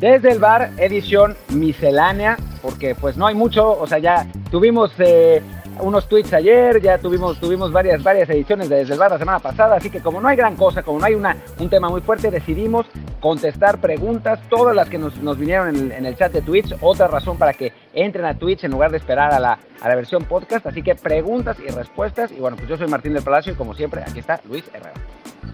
Desde el bar, edición miscelánea, porque pues no hay mucho, o sea, ya tuvimos eh, unos tweets ayer, ya tuvimos, tuvimos varias, varias ediciones de Desde el Bar la semana pasada, así que como no hay gran cosa, como no hay una, un tema muy fuerte, decidimos contestar preguntas, todas las que nos, vinieron en el, chat de Twitch, otra razón para que entren a Twitch en lugar de esperar a la, a la versión podcast, así que preguntas y respuestas, y bueno, pues yo soy Martín del Palacio y como siempre, aquí está Luis Herrera.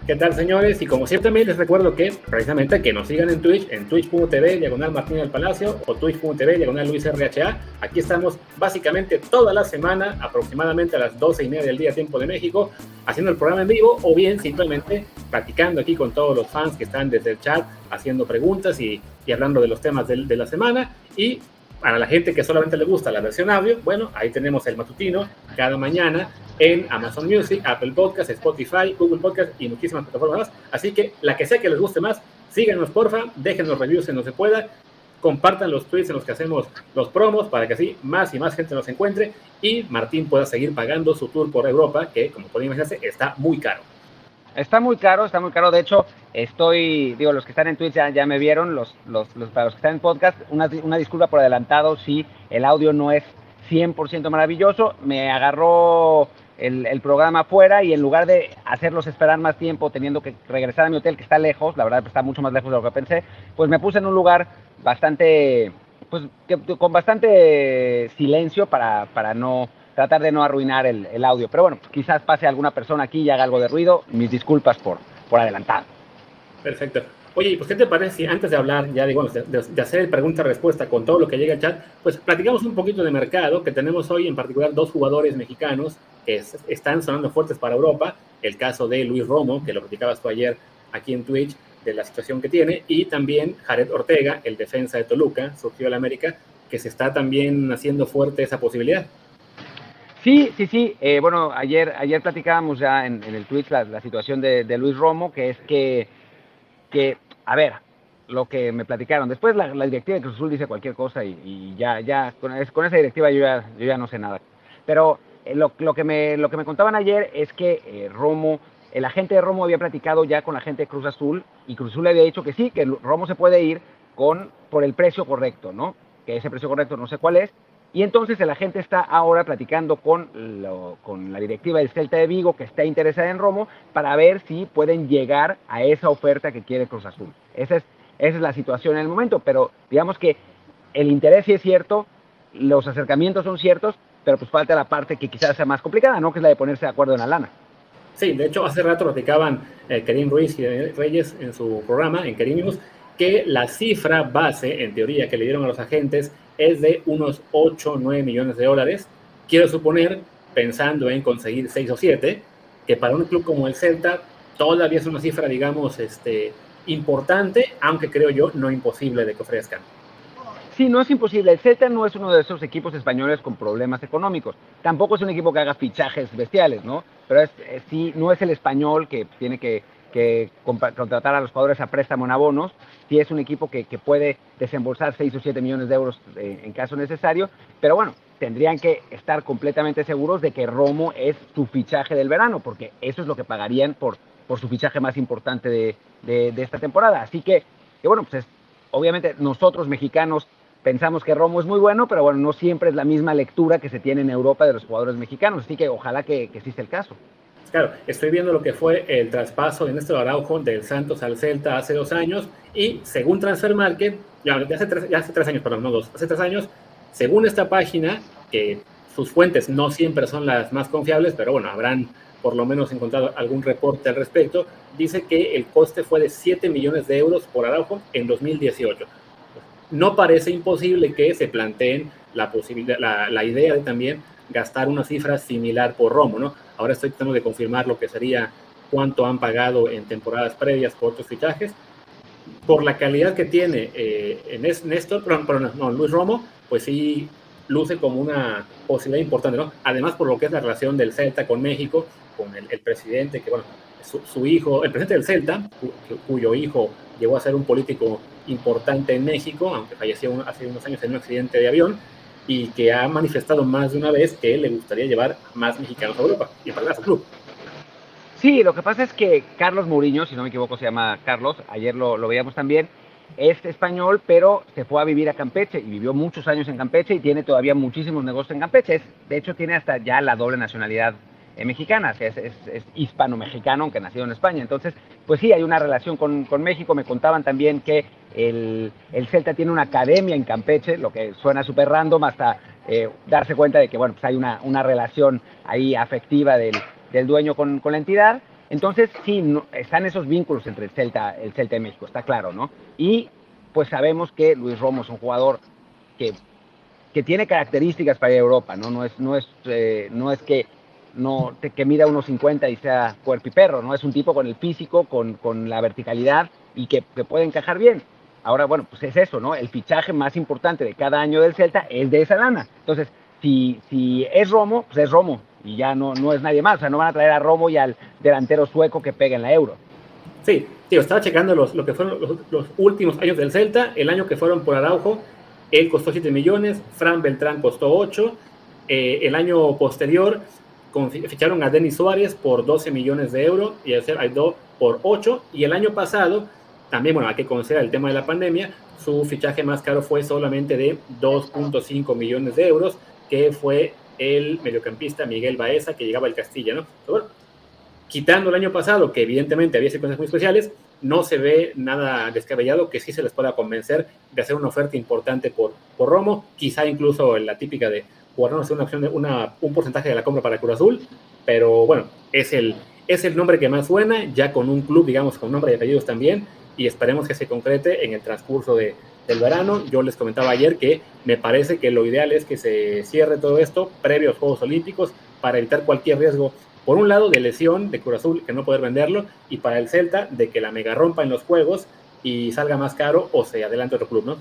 ¿Qué tal, señores? Y como siempre también les recuerdo que precisamente que nos sigan en Twitch, en twitch.tv, diagonal Martín del Palacio, o twitch.tv, diagonal Luis RHA. Aquí estamos básicamente toda la semana, aproximadamente a las 12 y media del día, tiempo de México, haciendo el programa en vivo, o bien simplemente platicando aquí con todos los fans que están desde el chat, haciendo preguntas y, y hablando de los temas de, de la semana. Y para la gente que solamente le gusta la versión audio, bueno, ahí tenemos el matutino cada mañana en Amazon Music, Apple Podcasts, Spotify, Google Podcasts y muchísimas plataformas más. Así que la que sea que les guste más, síganos porfa, dejen los reviews en no se pueda, compartan los tweets en los que hacemos los promos para que así más y más gente nos encuentre y Martín pueda seguir pagando su tour por Europa, que como pueden imaginarse está muy caro. Está muy caro, está muy caro. De hecho, estoy, digo, los que están en Twitch ya, me vieron, los, los, para los que están en podcast, una, una disculpa por adelantado si el audio no es 100% maravilloso. Me agarró el, programa afuera y en lugar de hacerlos esperar más tiempo teniendo que regresar a mi hotel que está lejos, la verdad está mucho más lejos de lo que pensé, pues me puse en un lugar bastante, pues con bastante silencio para, para no tratar de no arruinar el, audio. Pero bueno, quizás pase alguna persona aquí y haga algo de ruido. Mis disculpas por, por adelantado. Perfecto. Oye, pues ¿qué te parece antes de hablar ya de, hacer pregunta-respuesta con todo lo que llega al chat, pues platicamos un poquito de mercado, que tenemos hoy en particular dos jugadores mexicanos que están sonando fuertes para Europa, el caso de Luis Romo, que lo platicabas tú ayer aquí en Twitch, de la situación que tiene, y también Jared Ortega, el defensa de Toluca, surgió de la América, que se está también haciendo fuerte esa posibilidad. Sí, sí, sí. Eh, bueno, ayer, ayer platicábamos ya en, el Twitch la, situación de, Luis Romo, que es que, que a ver, lo que me platicaron. Después la, directiva de Cruz Azul dice cualquier cosa y, ya, ya, con, esa directiva yo ya, yo ya no sé nada. Pero eh, lo, que me, lo que me contaban ayer es que eh, Romo, el agente de Romo había platicado ya con la gente de Cruz Azul y Cruz Azul le había dicho que sí, que Romo se puede ir con, por el precio correcto, ¿no? Que ese precio correcto no sé cuál es. Y entonces el agente está ahora platicando con, con la directiva del Celta de Vigo, que está interesada en Romo, para ver si pueden llegar a esa oferta que quiere Cruz Azul. Esa es, esa es la situación en el momento, pero digamos que el interés sí es cierto, los acercamientos son ciertos, pero pues falta la parte que quizás sea más complicada, ¿no? Que es la de ponerse de acuerdo en la lana. Sí, de hecho hace rato platicaban eh, Karim Ruiz y Reyes en su programa, en Karim que la cifra base, en teoría, que le dieron a los agentes es de unos 8 o 9 millones de dólares. Quiero suponer, pensando en conseguir 6 o 7, que para un club como el Celta todavía es una cifra, digamos, este, importante, aunque creo yo no imposible de que ofrezcan. Sí, no es imposible. El Celta no es uno de esos equipos españoles con problemas económicos. Tampoco es un equipo que haga fichajes bestiales, ¿no? Pero es, sí, no es el español que tiene que que contratar a los jugadores a préstamo en abonos, si es un equipo que, puede desembolsar 6 o 7 millones de euros eh, en caso necesario, pero bueno, tendrían que estar completamente seguros de que Romo es su fichaje del verano, porque eso es lo que pagarían por, por su fichaje más importante de, de, esta temporada. Así que, que bueno, pues obviamente nosotros mexicanos pensamos que Romo es muy bueno, pero bueno, no siempre es la misma lectura que se tiene en Europa de los jugadores mexicanos, así que ojalá que, que sí el caso. Claro, estoy viendo lo que fue el traspaso de Néstor Araujo del Santos al Celta hace dos años y según Transfer Market, ya, hace, tres, años, perdón, no dos, hace tres años, según esta página, que sus fuentes no siempre son las más confiables, pero bueno, habrán por lo menos encontrado algún reporte al respecto, dice que el coste fue de 7 millones de euros por Araujo en 2018. No parece imposible que se planteen la, posibilidad, la, la idea de también gastar una cifra similar por Romo, ¿no? Ahora estoy tratando de confirmar lo que sería cuánto han pagado en temporadas previas por otros fichajes. Por la calidad que tiene eh, en Néstor, perdón, no, Luis Romo, pues sí luce como una posibilidad importante, ¿no? Además, por lo que es la relación del Celta con México, con el, presidente, que bueno, su, hijo, el presidente del Celta, cuyo hijo llegó a ser un político importante en México, aunque falleció hace unos años en un accidente de avión, y que ha manifestado más de una vez que le gustaría llevar más mexicanos a Europa y para club. Sí, lo que pasa es que Carlos Mourinho, si no me equivoco se llama Carlos, ayer lo, lo veíamos también, es español, pero se fue a vivir a Campeche y vivió muchos años en Campeche y tiene todavía muchísimos negocios en Campeche. de hecho, tiene hasta ya la doble nacionalidad eh, mexicana, es, hispano-mexicano, aunque nacido en España. Entonces, pues sí, hay una relación con, con México. Me contaban también que el, el, Celta tiene una academia en Campeche, lo que suena súper random hasta eh, darse cuenta de que, bueno, pues hay una, una relación ahí afectiva del, del dueño con, con la entidad. Entonces, sí, están esos vínculos entre el Celta, el Celta y México, está claro, ¿no? Y pues sabemos que Luis Romo es un jugador que, que tiene características para Europa, ¿no? No es, no es, eh, no es que, no, que mida unos 50 y sea cuerpo y perro, ¿no? Es un tipo con el físico, con, con la verticalidad y que, que, puede encajar bien. Ahora, bueno, pues es eso, ¿no? El fichaje más importante de cada año del Celta es de esa lana. Entonces, si, si es Romo, pues es Romo y ya no, no es nadie más. O sea, no van a traer a Romo y al delantero sueco que pega en la Euro. Sí, tío, estaba checando los, lo que fueron los, los, últimos años del Celta. El año que fueron por Araujo, él costó 7 millones, Fran Beltrán costó 8. Eh, el año posterior ficharon a Denis Suárez por 12 millones de euros y a Aidó por 8. Y el año pasado, también, bueno, hay que considerar el tema de la pandemia, su fichaje más caro fue solamente de 2.5 millones de euros, que fue el mediocampista Miguel Baeza, que llegaba al Castilla, ¿no? Pero bueno, quitando el año pasado, que evidentemente había circunstancias muy especiales, no se ve nada descabellado que sí se les pueda convencer de hacer una oferta importante por, por Romo, quizá incluso la típica de guardarnos una opción de una, un porcentaje de la compra para Cruz Azul, pero bueno, es el, es el nombre que más suena, ya con un club, digamos, con nombre y apellidos también, y esperemos que se concrete en el transcurso de, del verano. Yo les comentaba ayer que me parece que lo ideal es que se cierre todo esto previo a los Juegos Olímpicos para evitar cualquier riesgo, por un lado, de lesión de Cruz Azul, que no poder venderlo, y para el Celta, de que la mega rompa en los Juegos y salga más caro o se adelante otro club, ¿no?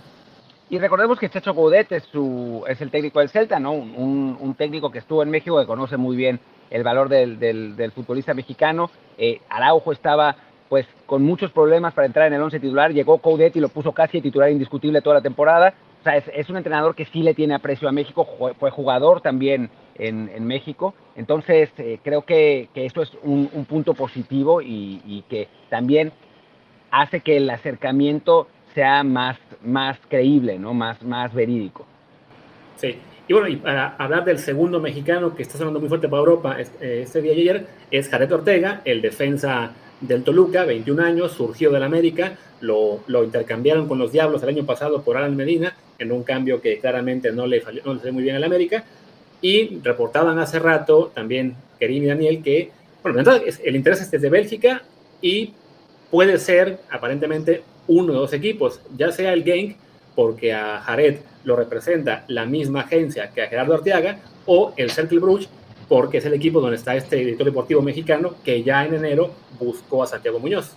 Y recordemos que Chacho Goudet es, su, es el técnico del Celta, ¿no? Un, un, técnico que estuvo en México, que conoce muy bien el valor del, del, futbolista mexicano. Eh, Araujo estaba pues con muchos problemas para entrar en el 11 titular. Llegó Coudet y lo puso casi titular indiscutible toda la temporada. O sea, es, es un entrenador que sí le tiene aprecio a México, fue jugador también en, en México. Entonces, eh, creo que, que, esto es un, un punto positivo y, y, que también hace que el acercamiento sea más, más creíble, ¿no? más, más verídico. Sí, y bueno, y para hablar del segundo mexicano que está sonando muy fuerte para Europa este, este día ayer, es Jared Ortega, el defensa del Toluca, 21 años, surgió del América, lo, lo, intercambiaron con los Diablos el año pasado por Alan Medina, en un cambio que claramente no le, no le fue muy bien al América, y reportaban hace rato también Kerim y Daniel que, bueno, el interés es desde Bélgica y puede ser aparentemente uno de dos equipos, ya sea el Genk, porque a Jared lo representa la misma agencia que a Gerardo Arteaga, o el Cercle Bruges, porque es el equipo donde está este editor deportivo mexicano que ya en enero buscó a Santiago Muñoz.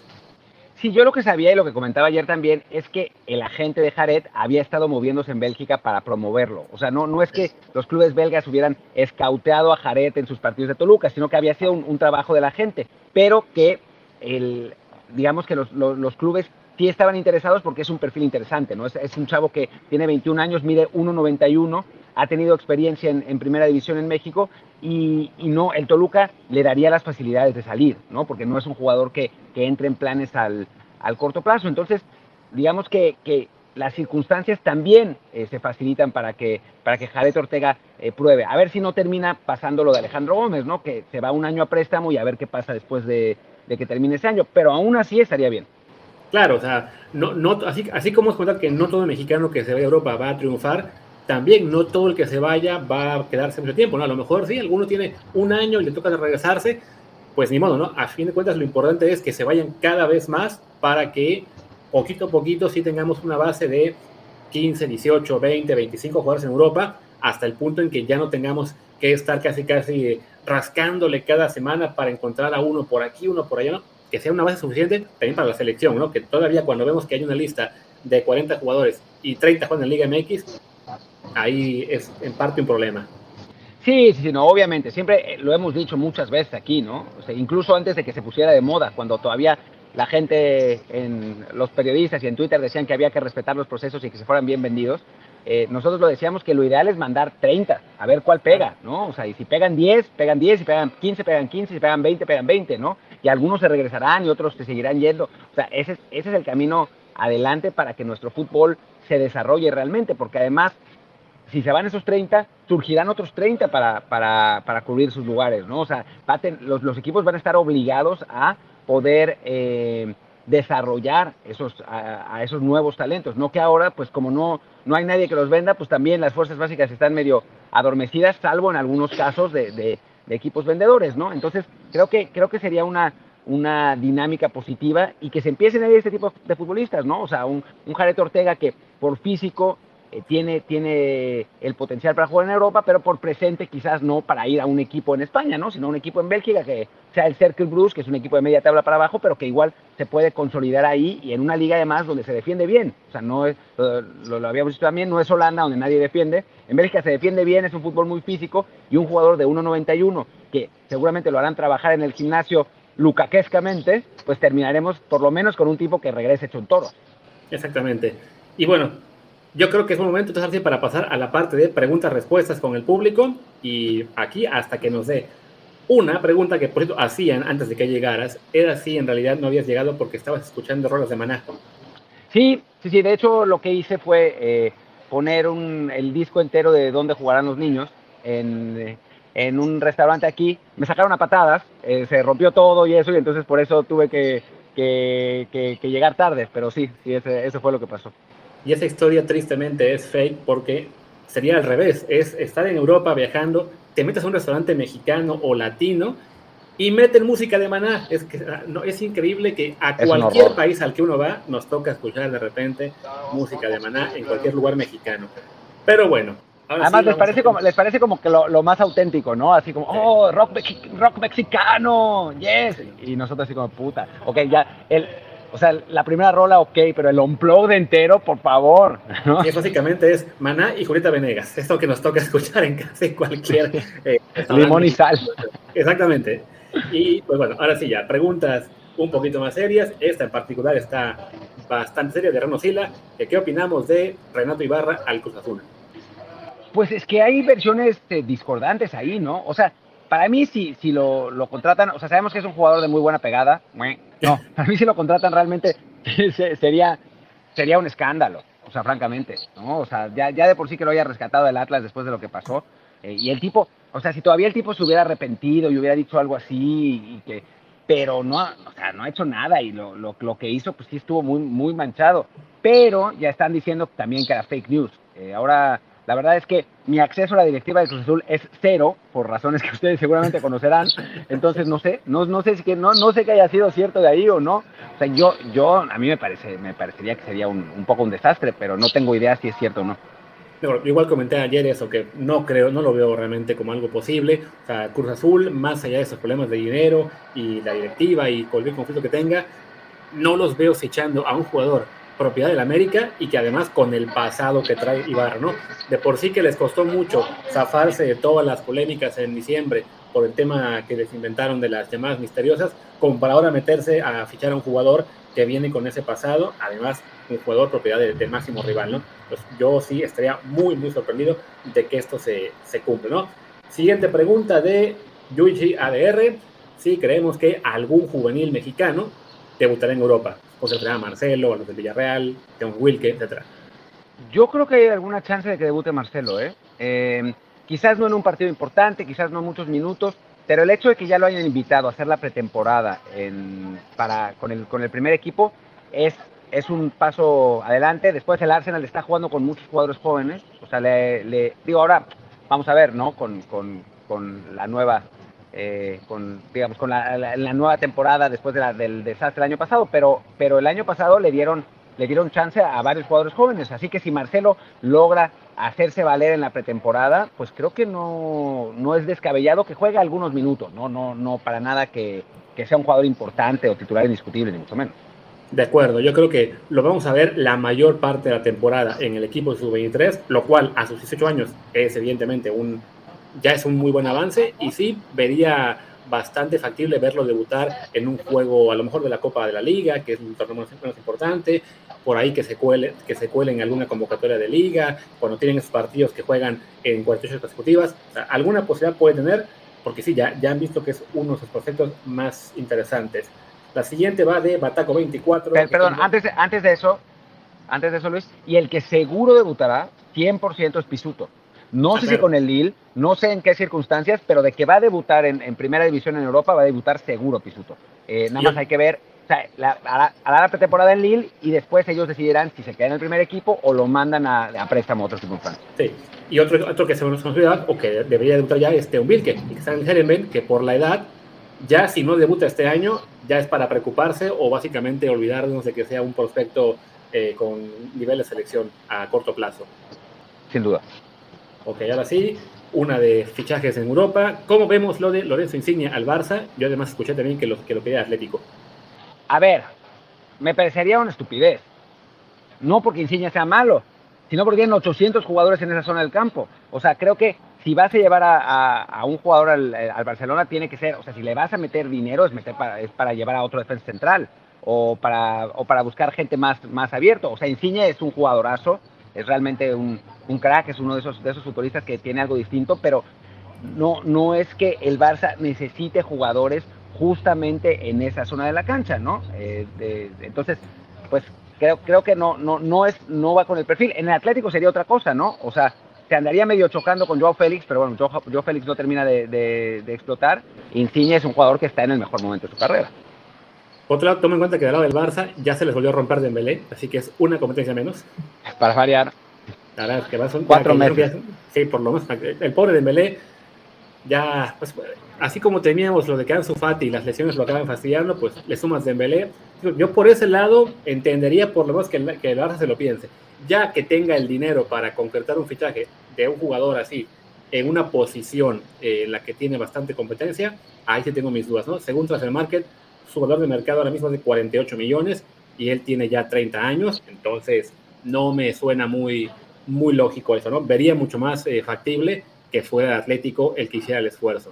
Sí, yo lo que sabía y lo que comentaba ayer también es que el agente de Jared había estado moviéndose en Bélgica para promoverlo. O sea, no, no es que los clubes belgas hubieran escauteado a Jared en sus partidos de Toluca, sino que había sido un, un trabajo de la gente, pero que el, digamos que los, los, los clubes sí estaban interesados porque es un perfil interesante, ¿no? Es, un chavo que tiene 21 años, mide 1,91, ha tenido experiencia en, primera división en México y, no, el Toluca le daría las facilidades de salir, ¿no? Porque no es un jugador que, entre en planes al, corto plazo. Entonces, digamos que, las circunstancias también eh, se facilitan para que, para Jared Ortega eh, pruebe. A ver si no termina pasando lo de Alejandro Gómez, ¿no? Que se va un año a préstamo y a ver qué pasa después de, de que termine ese año. Pero aún así estaría bien. Claro, o sea, no, no, así, así como es contar que no todo mexicano que se vaya a Europa va a triunfar, también no todo el que se vaya va a quedarse mucho tiempo, ¿no? A lo mejor sí, alguno tiene un año y le toca regresarse, pues ni modo, ¿no? A fin de cuentas lo importante es que se vayan cada vez más para que poquito a poquito sí tengamos una base de 15, 18, 20, 25 jugadores en Europa, hasta el punto en que ya no tengamos que estar casi casi rascándole cada semana para encontrar a uno por aquí, uno por allá, ¿no? Que sea una base suficiente también para la selección, ¿no? Que todavía cuando vemos que hay una lista de 40 jugadores y 30 juegan en Liga MX, ahí es en parte un problema. Sí, sí, sí, no, obviamente, siempre lo hemos dicho muchas veces aquí, ¿no? O sea, incluso antes de que se pusiera de moda, cuando todavía la gente, en los periodistas y en Twitter decían que había que respetar los procesos y que se fueran bien vendidos, eh, nosotros lo decíamos que lo ideal es mandar 30, a ver cuál pega, ¿no? O sea, y si pegan 10, pegan 10, si pegan 15, pegan 15, si pegan 20, pegan 20, ¿no? Y algunos se regresarán y otros se seguirán yendo. O sea, ese, ese es el camino adelante para que nuestro fútbol se desarrolle realmente, porque además, si se van esos 30, surgirán otros 30 para, para, para cubrir sus lugares, ¿no? O sea, los, los, equipos van a estar obligados a poder eh, desarrollar esos, a, esos nuevos talentos, no que ahora, pues como no, no hay nadie que los venda, pues también las fuerzas básicas están medio adormecidas, salvo en algunos casos de, equipos vendedores, ¿no? Entonces, creo que, creo que sería una, una dinámica positiva y que se empiecen a ver este tipo de futbolistas, ¿no? O sea, un, un Jared Ortega que por físico eh, tiene, tiene el potencial para jugar en Europa, pero por presente quizás no para ir a un equipo en España, ¿no? Sino un equipo en Bélgica que sea el Cercle Bruce, que es un equipo de media tabla para abajo, pero que igual se puede consolidar ahí y en una liga además donde se defiende bien. O sea, no es, lo, habíamos visto también, no es Holanda donde nadie defiende. En Bélgica se defiende bien, es un fútbol muy físico y un jugador de 1.91 que seguramente lo harán trabajar en el gimnasio lucaquescamente, pues terminaremos por lo menos con un tipo que regrese hecho un toro. Exactamente. Y bueno, yo creo que es un momento entonces para pasar a la parte de preguntas-respuestas con el público y aquí hasta que nos dé una pregunta que por cierto hacían antes de que llegaras, era si en realidad no habías llegado porque estabas escuchando rolas de maná. Sí, sí, sí, de hecho lo que hice fue eh, poner un, el disco entero de dónde jugarán los niños en, en un restaurante aquí, me sacaron a patadas, eh, se rompió todo y eso y entonces por eso tuve que, que, que, llegar tarde, pero sí, sí, ese, eso fue lo que pasó. Y esa historia tristemente es fake porque sería al revés, es estar en Europa viajando, te metes a un restaurante mexicano o latino y meten música de maná. Es, que, no, es increíble que a cualquier país al que uno va nos toca escuchar de repente música de maná en cualquier lugar mexicano. Pero bueno. Además, les, parece como, les parece como que lo, lo, más auténtico, ¿no? Así como, oh, rock, rock mexicano, yes. Y nosotros así como, puta. Ok, ya, el, o sea, la primera rola, ok, pero el unplug de entero, por favor. ¿no? Y básicamente es Maná y Julieta Venegas. Esto que nos toca escuchar en casi cualquier. Eh, Limón y sal. Exactamente. Y pues bueno, ahora sí ya, preguntas un poquito más serias. Esta en particular está bastante seria de Reno Sila. ¿Qué opinamos de Renato Ibarra al Cruz Azul? Pues es que hay versiones eh, discordantes ahí, ¿no? O sea, para mí, si, si lo, lo, contratan, o sea, sabemos que es un jugador de muy buena pegada. No, para mí, si lo contratan realmente sería, sería un escándalo, o sea, francamente, ¿no? O sea, ya, ya de por sí que lo haya rescatado el Atlas después de lo que pasó. Eh, y el tipo, o sea, si todavía el tipo se hubiera arrepentido y hubiera dicho algo así, y que, pero no, o sea, no ha hecho nada y lo, lo, lo, que hizo, pues sí estuvo muy, muy manchado. Pero ya están diciendo también que era fake news. Eh, ahora la verdad es que mi acceso a la directiva de Cruz Azul es cero, por razones que ustedes seguramente conocerán. Entonces no sé, no, no sé si que no, no sé que haya sido cierto de ahí o no. O sea, yo, yo a mí me parece, me parecería que sería un, un poco un desastre, pero no tengo idea si es cierto o no. Igual comenté ayer eso, que no creo, no lo veo realmente como algo posible. O sea, Cruz Azul, más allá de esos problemas de dinero y la directiva y cualquier conflicto que tenga, no los veo fichando a un jugador propiedad del América y que además con el pasado que trae Ibarra, ¿no? De por sí que les costó mucho zafarse de todas las polémicas en diciembre por el tema que les inventaron de las llamadas misteriosas, como para ahora meterse a fichar a un jugador que viene con ese pasado, además un jugador propiedad del máximo rival, ¿no? Pues yo sí estaría muy, muy sorprendido de que esto se, se cumple, ¿no? Siguiente pregunta de Yuichi ADR, si creemos que algún juvenil mexicano debutará en Europa se a Marcelo, a los de Villarreal, John Wilke, etc. Yo creo que hay alguna chance de que debute Marcelo, ¿eh? ¿eh? Quizás no en un partido importante, quizás no muchos minutos, pero el hecho de que ya lo hayan invitado a hacer la pretemporada en, para, con, el, con el primer equipo es, es un paso adelante. Después el Arsenal está jugando con muchos jugadores jóvenes. O sea, le, digo ahora, vamos a ver, ¿no? Con, con, con la nueva eh, con, digamos, con la, nueva temporada después del desastre del año pasado, pero, pero el año pasado le dieron, le dieron chance a varios jugadores jóvenes, así que si Marcelo logra hacerse valer en la pretemporada, pues creo que no, no es descabellado que juegue algunos minutos, no, no, no para nada que, que sea un jugador importante o titular indiscutible, ni mucho menos. De acuerdo, yo creo que lo vamos a ver la mayor parte de la temporada en el equipo de sub-23, lo cual a sus 18 años es evidentemente un, ya es un muy buen avance y sí vería bastante factible verlo debutar en un juego a lo mejor de la Copa de la Liga, que es un torneo menos importante, por ahí que se cuele, que se cuele en alguna convocatoria de liga, cuando tienen esos partidos que juegan en 48 consecutivas, alguna posibilidad puede tener, porque sí, ya, ya han visto que es uno de sus proyectos más interesantes. La siguiente va de Bataco 24. perdón, antes, antes de eso, antes de eso Luis, y el que seguro debutará 100% es Pisuto. No sé si con el Lille, no sé en qué circunstancias, pero de que va a debutar en, primera división en Europa, va a debutar seguro Pisuto. Eh, nada más hay que ver, o sea, la, hará, la pretemporada en Lille y después ellos decidirán si se queda en el primer equipo o lo mandan a, a préstamo a otro equipo Sí, y otro, otro que se olvida, o que debería debutar ya, es Teun Wilke, que está en el Herenben, que por la edad, ya si no debuta este año, ya es para preocuparse o básicamente olvidarnos de que sea un prospecto eh, con nivel de selección a corto plazo. Sin duda. Ok, ahora sí, una de fichajes en Europa. ¿Cómo vemos lo de Lorenzo Insignia al Barça? Yo además escuché también que lo, que lo quería Atlético. A ver, me parecería una estupidez. No porque Insignia sea malo, sino porque tienen 800 jugadores en esa zona del campo. O sea, creo que si vas a llevar a, un jugador al, Barcelona, tiene que ser, o sea, si le vas a meter dinero, es, meter para, es para llevar a otro defensa central o para, o para buscar gente más, más abierto. O sea, Insigne es un jugadorazo, es realmente un, un, crack, es uno de esos, de esos futbolistas que tiene algo distinto, pero no, no es que el Barça necesite jugadores justamente en esa zona de la cancha, ¿no? Eh, entonces, pues creo, creo que no, no, no, es, no va con el perfil. En el Atlético sería otra cosa, ¿no? O sea, se andaría medio chocando con Joao Félix, pero bueno, Joao, Félix no termina de, de, explotar. Insigne es un jugador que está en el mejor momento de su carrera. Otro lado, toma en cuenta que del lado del Barça ya se les volvió a romper Dembélé, así que es una competencia menos. Para variar. que va, son cuatro meses. sí, por lo menos. El pobre Dembélé ya, pues, así como teníamos lo de que Ansu Fati y las lesiones lo acaban fastidiando, pues le sumas Dembélé. Yo por ese lado entendería por lo menos que el, que el Barça se lo piense. Ya que tenga el dinero para concretar un fichaje de un jugador así en una posición eh, en la que tiene bastante competencia, ahí sí tengo mis dudas, ¿no? Según Transfer Market, su valor de mercado ahora mismo es de 48 millones y él tiene ya 30 años, entonces no me suena muy, muy lógico eso, ¿no? Vería mucho más eh, factible que fuera Atlético el que hiciera el esfuerzo.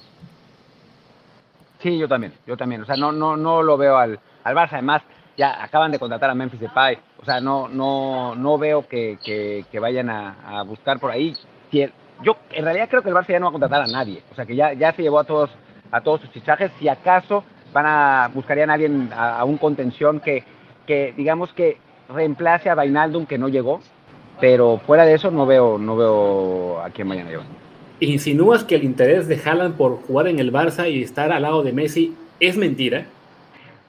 Sí, yo también, yo también. O sea, no, no, no lo veo al, al Barça. Además, ya acaban de contratar a Memphis Depay. O sea, no, no, no veo que, que, vayan a, buscar por ahí. yo en realidad creo que el Barça ya no va a contratar a nadie. O sea, que ya, ya se llevó a todos, a todos sus fichajes. Si acaso van a buscarían a alguien, a, un contención que, que, digamos que reemplace a Vainaldum que no llegó. Pero fuera de eso no veo, no veo a quién vayan a llevar. ¿Insinúas que el interés de Haaland por jugar en el Barça y estar al lado de Messi es mentira?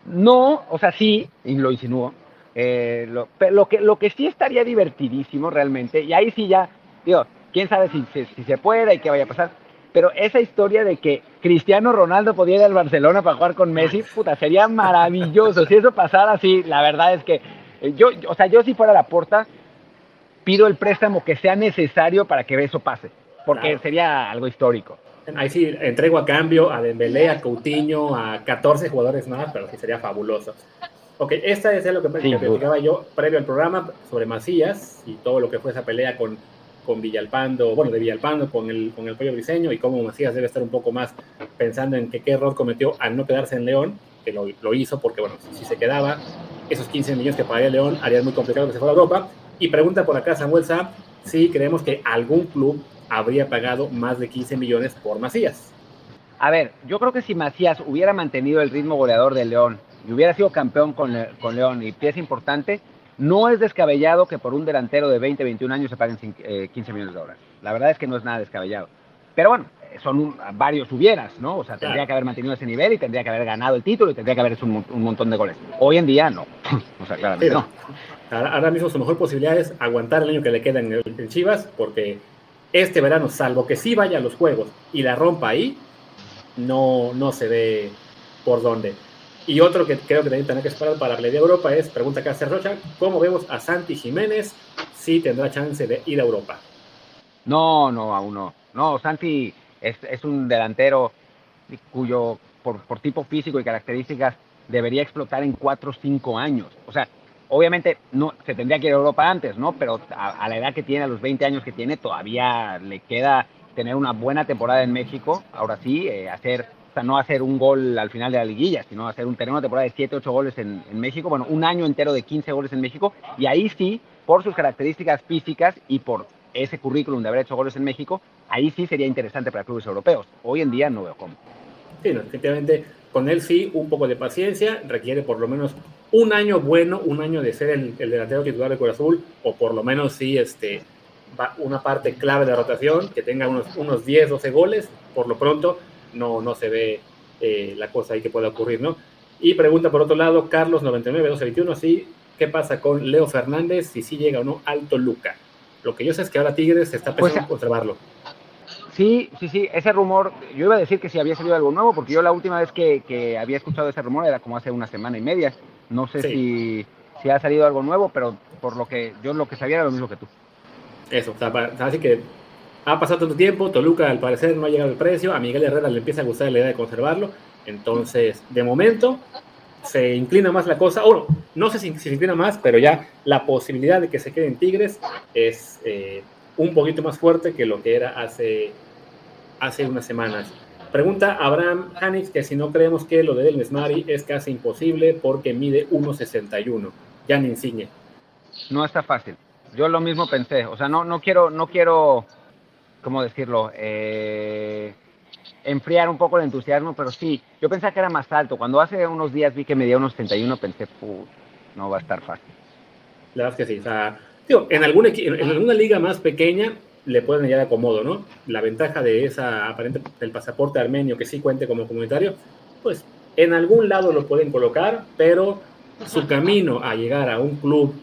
No, o sea, sí, y lo insinúo. Eh, lo, lo, que, lo que sí estaría divertidísimo realmente, y ahí sí ya, digo, quién sabe si, si, se puede y qué vaya a pasar, pero esa historia de que Cristiano Ronaldo podía ir al Barcelona para jugar con Messi, puta, sería maravilloso. Si eso pasara así, la verdad es que eh, yo, o sea, yo si fuera la puerta, pido el préstamo que sea necesario para que eso pase, porque sería algo histórico. Ahí sí, entrego a cambio a Dembélé, a Coutinho, a 14 jugadores más, pero sí sería fabuloso. Ok, esta es lo que, platicaba yo previo al programa sobre Macías y todo lo que fue esa pelea con, con Villalpando, bueno, de Villalpando con el, con el pollo briseño y cómo Macías debe estar un poco más pensando en que qué error cometió al no quedarse en León, que lo, lo hizo porque, bueno, si, se quedaba, esos 15 millones que pagaría León harían muy complicado que se fuera a Europa. Y pregunta por acá Samuel Sá si creemos que algún club habría pagado más de 15 millones por Macías. A ver, yo creo que si Macías hubiera mantenido el ritmo goleador de León y hubiera sido campeón con, con León y pieza importante, no es descabellado que por un delantero de 20, 21 años se paguen 15 eh, millones de dólares. La verdad es que no es nada descabellado. Pero bueno, son varios hubieras, ¿no? O sea, tendría que haber mantenido ese nivel y tendría que haber ganado el título y tendría que haber hecho un, montón de goles. Hoy en día no. o sea, claramente no. Ahora, mismo su mejor posibilidad es aguantar el año que le queda en, el, Chivas porque este verano, salvo que sí vaya a los juegos y la rompa ahí, no, no se ve por dónde. Y otro que creo que también tenemos que esperar para la de Europa es, pregunta acá Rocha, ¿cómo vemos a Santi Jiménez si tendrá chance de ir a Europa? No, no, aún no. No, Santi es, un delantero cuyo, por, por, tipo físico y características, debería explotar en 4 o 5 años. O sea, obviamente no se tendría que ir a Europa antes, ¿no? Pero a, la edad que tiene, a los 20 años que tiene, todavía le queda tener una buena temporada en México. Ahora sí, eh, hacer no hacer un gol al final de la liguilla, sino hacer un, tener una temporada de 7, 8 goles en, México, bueno, un año entero de 15 goles en México, y ahí sí, por sus características físicas y por ese currículum de haber hecho goles en México, ahí sí sería interesante para clubes europeos. Hoy en día no veo cómo. Sí, efectivamente, con él sí, un poco de paciencia, requiere por lo menos un año bueno, un año de ser el, delantero titular de Cruz Azul, o por lo menos sí este, una parte clave de rotación, que tenga unos, unos 10, 12 goles, por lo pronto no, no se ve eh, la cosa ahí que pueda ocurrir, ¿no? Y pregunta por otro lado, Carlos 99 1221, sí, ¿qué pasa con Leo Fernández si sí llega o no alto Luca? Lo que yo sé es que ahora Tigres está pues, pensando en conservarlo. Sí, sí, sí, ese rumor, yo iba a decir que si había salido algo nuevo, porque yo la última vez que, que había escuchado ese rumor era como hace una semana y media. No sé si, si ha salido algo nuevo, pero por lo que yo lo que sabía era lo mismo que tú. Eso, o sea, así que ha pasado tanto tiempo, Toluca al parecer no ha llegado el precio, a Miguel Herrera le empieza a gustar la idea de conservarlo, entonces de momento se inclina más la cosa, o no, sé si se inclina más, pero ya la posibilidad de que se quede en Tigres es eh, un poquito más fuerte que lo que era hace, hace unas semanas. Pregunta Abraham Hanix que si no creemos que lo de Del Mesmari es casi imposible porque mide 1.61, ya ni insigne. No está fácil. Yo lo mismo pensé, o sea, no, no quiero, no quiero ¿cómo decirlo? Eh, enfriar un poco el entusiasmo, pero sí, yo pensaba que era más alto. Cuando hace unos días vi que medía unos 71, pensé, no va a estar fácil. La verdad es que sí. O sea, en, alguna, en alguna liga más pequeña le pueden hallar acomodo, ¿no? La ventaja de esa aparente del pasaporte armenio que sí cuente como comunitario, pues en algún lado lo pueden colocar, pero su camino a llegar a un club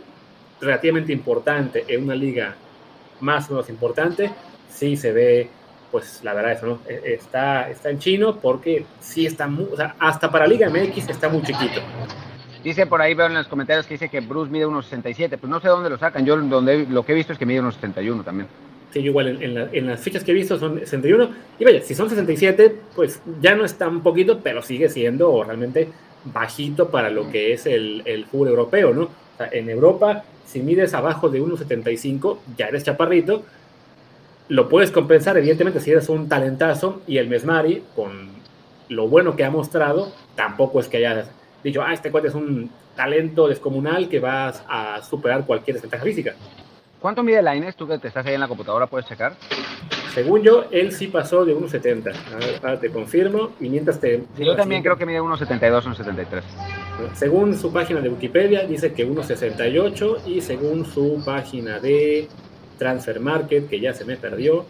relativamente importante en una liga más o menos importante sí se ve, pues la verdad eso, ¿no? E, está, está en chino porque sí está, muy, o sea, hasta para Liga MX está muy chiquito. Dice por ahí, veo en los comentarios que dice que Bruce mide unos 67, pues no sé dónde lo sacan, yo donde, lo que he visto es que mide unos 61 también. Sí, igual en, las fichas que he visto son 61, y vaya, si son 67, pues ya no está un poquito, pero sigue siendo realmente bajito para lo que es el, el fútbol europeo, ¿no? O sea, en Europa, si mides abajo de 1,75, ya eres chaparrito, lo puedes compensar, evidentemente, si eres un talentazo y el Mesmari, con lo bueno que ha mostrado, tampoco es que haya dicho, ah, este cuate es un talento descomunal que va a superar cualquier desventaja física. ¿Cuánto mide Laines? Tú que te estás ahí en la computadora, ¿puedes checar? Según yo, él sí pasó de 1,70. A ver, te confirmo. Y mientras te. yo también creo que mide 1,72, 1,73. Según su página de Wikipedia, dice que 1,68. Y según su página de Transfer Market, que ya se me perdió.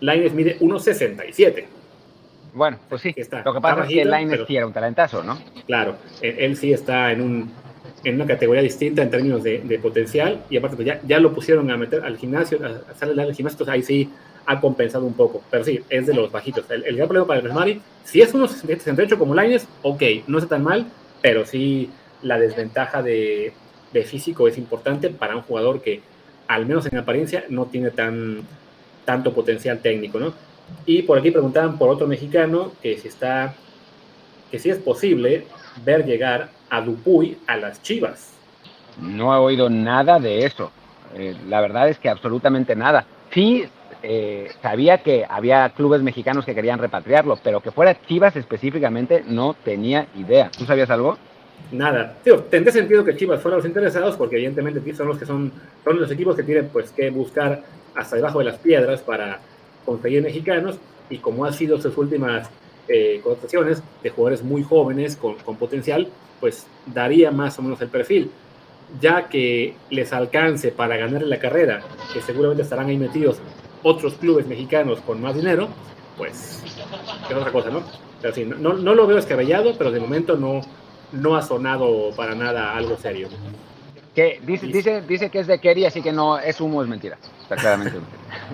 Lines mide 1.67. Bueno, pues sí. Está, Lo que pasa es que Lines sí era un talentazo, ¿no? Claro, él, sí está en, un, en una categoría distinta en términos de, potencial y aparte pues ya, ya, lo pusieron a meter al gimnasio, a salir al gimnasio, entonces ahí sí ha compensado un poco, pero sí, es de los bajitos. El, gran problema para el Mari, si es 1.68 como Lines, ok, no está tan mal, pero sí la desventaja de, de físico es importante para un jugador que al menos en apariencia, no tiene tan, tanto potencial técnico, ¿no? Y por aquí preguntaban por otro mexicano que si está, que si es posible ver llegar a Dupuy a las Chivas. No he oído nada de eso. Eh, la verdad es que absolutamente nada. Sí, eh, sabía que había clubes mexicanos que querían repatriarlo, pero que fuera Chivas específicamente no tenía idea. ¿Tú sabías algo? Nada. Tío, tendría sentido que Chivas fuera los interesados, porque evidentemente son los que son, son los equipos que tienen pues que buscar hasta debajo de las piedras para conseguir mexicanos, y como ha sido sus últimas eh, contrataciones de jugadores muy jóvenes con, con, potencial, pues daría más o menos el perfil. Ya que les alcance para ganar la carrera, que seguramente estarán ahí metidos otros clubes mexicanos con más dinero, pues es otra cosa, ¿no? Pero sí, no, no lo veo escabellado, pero de momento no, no ha sonado para nada algo serio. Que dice, dice, dice que es de Kerry, así que no es humo, es mentira. Está claramente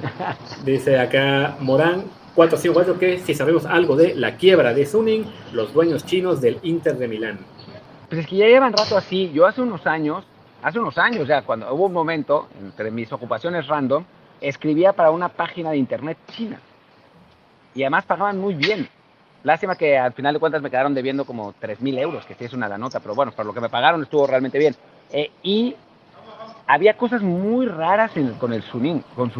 Dice acá Morán 454 que si sabemos algo de la quiebra de Suning, los dueños chinos del Inter de Milán. Pues es que ya llevan rato así. Yo hace unos años, hace unos años ya, cuando hubo un momento, entre mis ocupaciones random, escribía para una página de internet china. Y además pagaban muy bien. Lástima que al final de cuentas me quedaron debiendo como 3.000 euros, que sí es una la nota, pero bueno, por lo que me pagaron estuvo realmente bien. Eh, y había cosas muy raras con el Suning, con.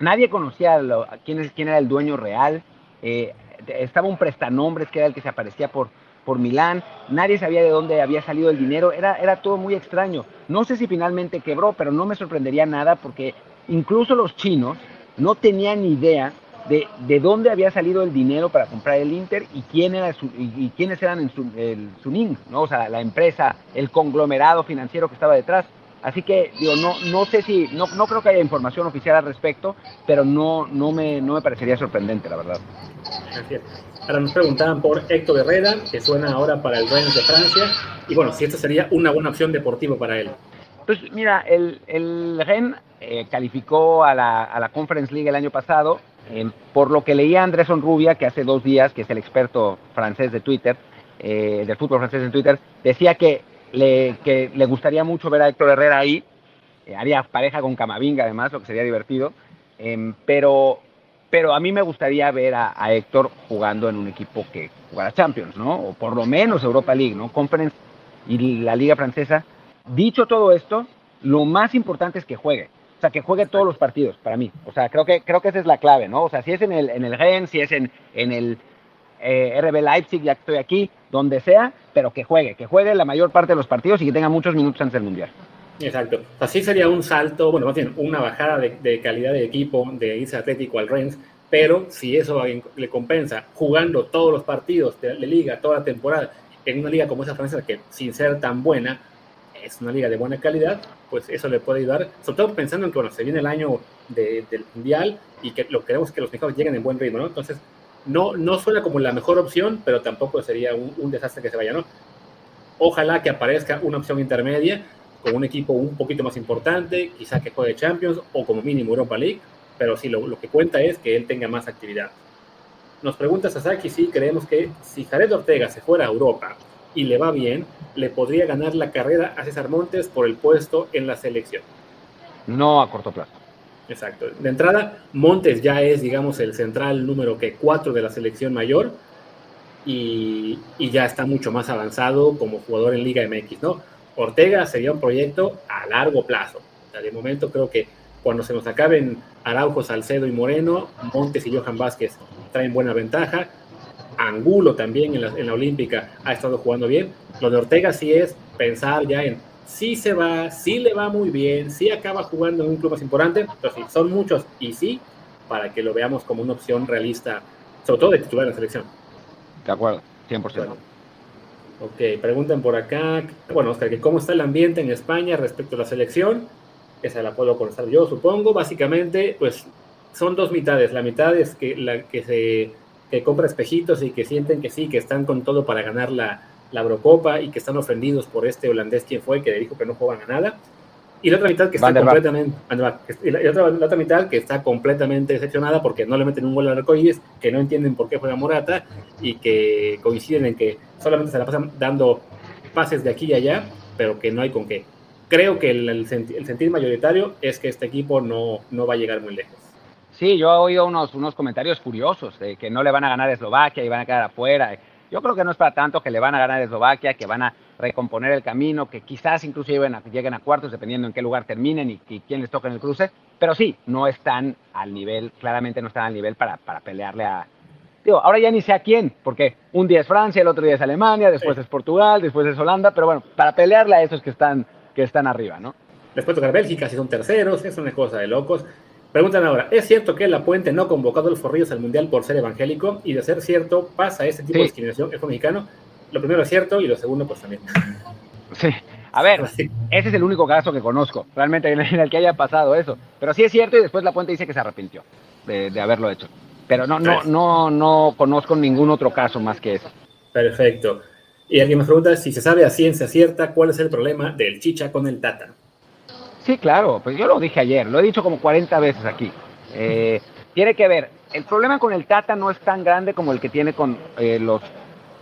Nadie conocía quién, quién era el dueño real. Eh, estaba un prestanombres que era el que se aparecía por, por Milán. Nadie sabía de dónde había salido el dinero. Era, era todo muy extraño. No sé si finalmente quebró, pero no me sorprendería nada porque incluso los chinos no tenían idea de, de dónde había salido el dinero para comprar el Inter y, quién era su, y, quiénes eran en su, el Suning, ¿no? O sea, la empresa, el conglomerado financiero que estaba detrás. Así que, digo, no, no sé si, no, no creo que haya información oficial al respecto, pero no, no, me, no me parecería sorprendente, la verdad. Ahora nos preguntaban por Héctor Herrera, que suena ahora para el Rennes de Francia, y bueno, si esta sería una buena opción deportiva para él. Pues mira, el, el Rennes eh, calificó a la, a la Conference League el año pasado, eh, por lo que leía Andrés Onrubia, que hace dos días, que es el experto francés de Twitter, eh, del fútbol francés en Twitter, decía que le, que le gustaría mucho ver a Héctor Herrera ahí, eh, haría pareja con Camavinga además, lo que sería divertido, em, pero, pero a mí me gustaría ver a, a, Héctor jugando en un equipo que jugara Champions, ¿no? O por lo menos Europa League, ¿no? Conference y la Liga Francesa. Dicho todo esto, lo más importante es que juegue. O sea, que juegue todos los partidos, para mí. O sea, creo que, creo que esa es la clave, ¿no? O sea, si es en el, en el Gen, si es en, en el eh, RB Leipzig, ya estoy aquí, donde sea, pero que juegue, que juegue la mayor parte de los partidos y que tenga muchos minutos antes del Mundial. Exacto. Así sería un salto, bueno, más bien una bajada de, de calidad de equipo de irse Atlético al Rennes, pero si eso le compensa jugando todos los partidos de liga, toda la temporada, en una liga como esa francesa, que sin ser tan buena, es una liga de buena calidad, pues eso le puede ayudar, sobre todo pensando en que bueno, se viene el año de, del Mundial y que lo queremos que los mexicanos lleguen en buen ritmo. Entonces, no, no suena como la mejor opción, pero tampoco sería un, desastre que se vaya, ¿no? Ojalá que aparezca una opción intermedia con un equipo un poquito más importante, quizá que juegue Champions o como mínimo Europa League, pero sí, lo, lo que cuenta es que él tenga más actividad. Nos pregunta Sasaki si creemos que si Jared Ortega se fuera a Europa y le va bien, le podría ganar la carrera a César Montes por el puesto en la selección. No a corto plazo. Exacto. De entrada, Montes ya es, digamos, el central número que cuatro de la selección mayor y, y, ya está mucho más avanzado como jugador en Liga MX, ¿no? Ortega sería un proyecto a largo plazo. O sea, de momento creo que cuando se nos acaben Araujo, Salcedo y Moreno, Montes y Johan Vázquez traen buena ventaja. Angulo también en la, en la Olímpica ha estado jugando bien. Lo de Ortega sí es pensar ya en sí se va, sí le va muy bien, sí acaba jugando en un club más importante, pero sí, son muchos y sí, para que lo veamos como una opción realista, sobre todo de titular en la selección. De acuerdo, 100%. Bueno, ok, preguntan por acá, bueno, Oscar, que cómo está el ambiente en España respecto a la selección, esa la puedo contestar yo, supongo, básicamente, pues son dos mitades, la mitad es que la que se que compra espejitos y que sienten que sí, que están con todo para ganar la, la Eurocopa y que están ofendidos por este holandés quien fue que le dijo que no juegan a nada. Y la otra mitad que está completamente y la, otra, la, otra, mitad que está completamente decepcionada porque no le meten un gol al arcoíris, que no entienden por qué juega Morata y que coinciden en que solamente se la pasan dando pases de aquí y allá, pero que no hay con qué. Creo que el, el, el sentir mayoritario es que este equipo no, no va a llegar muy lejos. Sí, yo he oído unos, unos comentarios furiosos de que no le van a ganar a Eslovaquia y van a quedar afuera. Yo creo que no es para tanto que le van a ganar a Eslovaquia, que van a recomponer el camino, que quizás incluso lleguen a, lleguen a cuartos dependiendo en qué lugar terminen y, y, quién les toque en el cruce. Pero sí, no están al nivel, claramente no están al nivel para, para pelearle a... Digo, ahora ya ni sé a quién, porque un día es Francia, el otro día es Alemania, después sí. es Portugal, después es Holanda, pero bueno, para pelearle a esos que están, que están arriba, ¿no? Después toca Bélgica, si son terceros, es una cosa de locos. Preguntan ahora, ¿es cierto que La Puente no convocó a Adolfo Ríos al Mundial por ser evangélico? Y de ser cierto, pasa este tipo sí. de discriminación, el mexicano. Lo primero es cierto y lo segundo, pues también. Sí. A ver, ese es el único caso que conozco, realmente en el que haya pasado eso. Pero sí es cierto y después La Puente dice que se arrepintió de, de haberlo hecho. Pero no, no, no, no conozco ningún otro caso más que ese. Perfecto. Y alguien me pregunta si se sabe a ciencia cierta cuál es el problema del chicha con el tata. Sí, claro, pues yo lo dije ayer, lo he dicho como 40 veces aquí. Eh, tiene que ver, el problema con el Tata no es tan grande como el que tiene con eh, los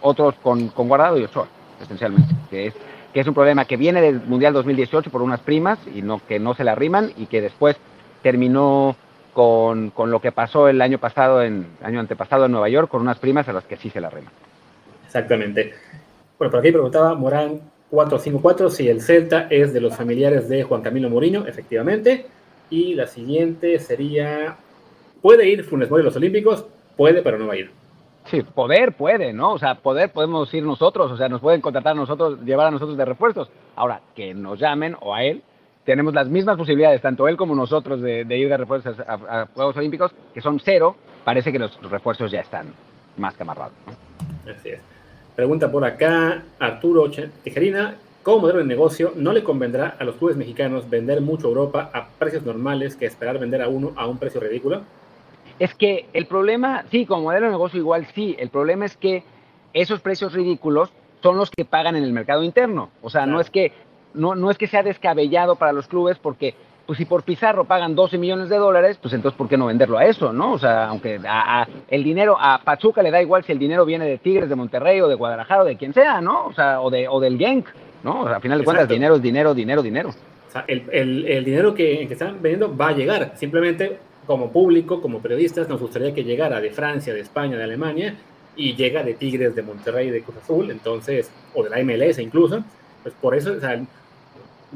otros, con, Guardado y Ochoa, esencialmente, que es, que es un problema que viene del Mundial 2018 por unas primas y no, que no se le arriman y que después terminó con, lo que pasó el año pasado, en año antepasado en Nueva York, con unas primas a las que sí se le arriman. Exactamente. Bueno, por aquí preguntaba Morán 454, si el Celta es de los familiares de Juan Camilo Mourinho, efectivamente. Y la siguiente sería, ¿puede ir Funes Mori a los Olímpicos? Puede, pero no va a ir. Sí, poder puede, ¿no? O sea, poder podemos ir nosotros, o sea, nos pueden contratar a nosotros, llevar a nosotros de refuerzos. Ahora, que nos llamen, o a él, tenemos las mismas posibilidades, tanto él como nosotros, de, ir de refuerzos a, Juegos Olímpicos, que son cero, parece que los refuerzos ya están más que amarrados. Así es. Pregunta por acá Arturo Tijerina, como modelo de negocio, ¿no le convendrá a los clubes mexicanos vender mucho Europa a precios normales que esperar vender a uno a un precio ridículo? Es que el problema, sí, como modelo de negocio igual sí, el problema es que esos precios ridículos son los que pagan en el mercado interno. O sea, no es que no, no es que sea descabellado para los clubes porque pues si por Pizarro pagan 12 millones de dólares, pues entonces ¿por qué no venderlo a eso, no? O sea, aunque a, el dinero, a Pachuca le da igual si el dinero viene de Tigres, de Monterrey o de Guadalajara o de quien sea, ¿no? O sea, o, de, o del Genk, ¿no? O sea, al final de cuentas, dinero es dinero, dinero, dinero. O sea, el, el, el dinero que, que, están vendiendo va a llegar. Simplemente, como público, como periodistas, nos gustaría que llegara de Francia, de España, de Alemania, y llega de Tigres, de Monterrey, de Cruz Azul, entonces, o de la MLS incluso. Pues por eso, o sea,